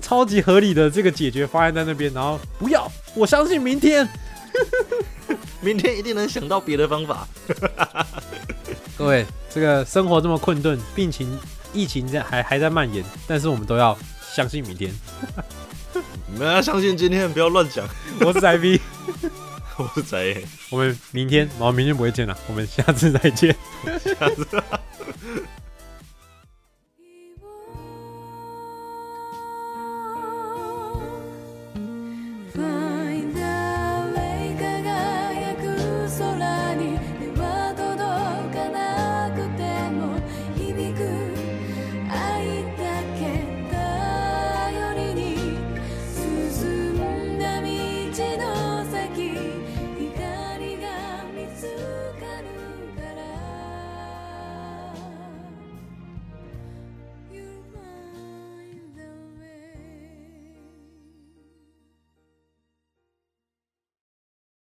超级合理的这个解决方案在那边，然后不要，我相信明天。明天一定能想到别的方法。各位，这个生活这么困顿，病情、疫情在还还在蔓延，但是我们都要相信明天。你们要相信今天，不要乱讲。我是仔 V，我是贼，我们明天，然后明天不会见了，我们下次再见。下次。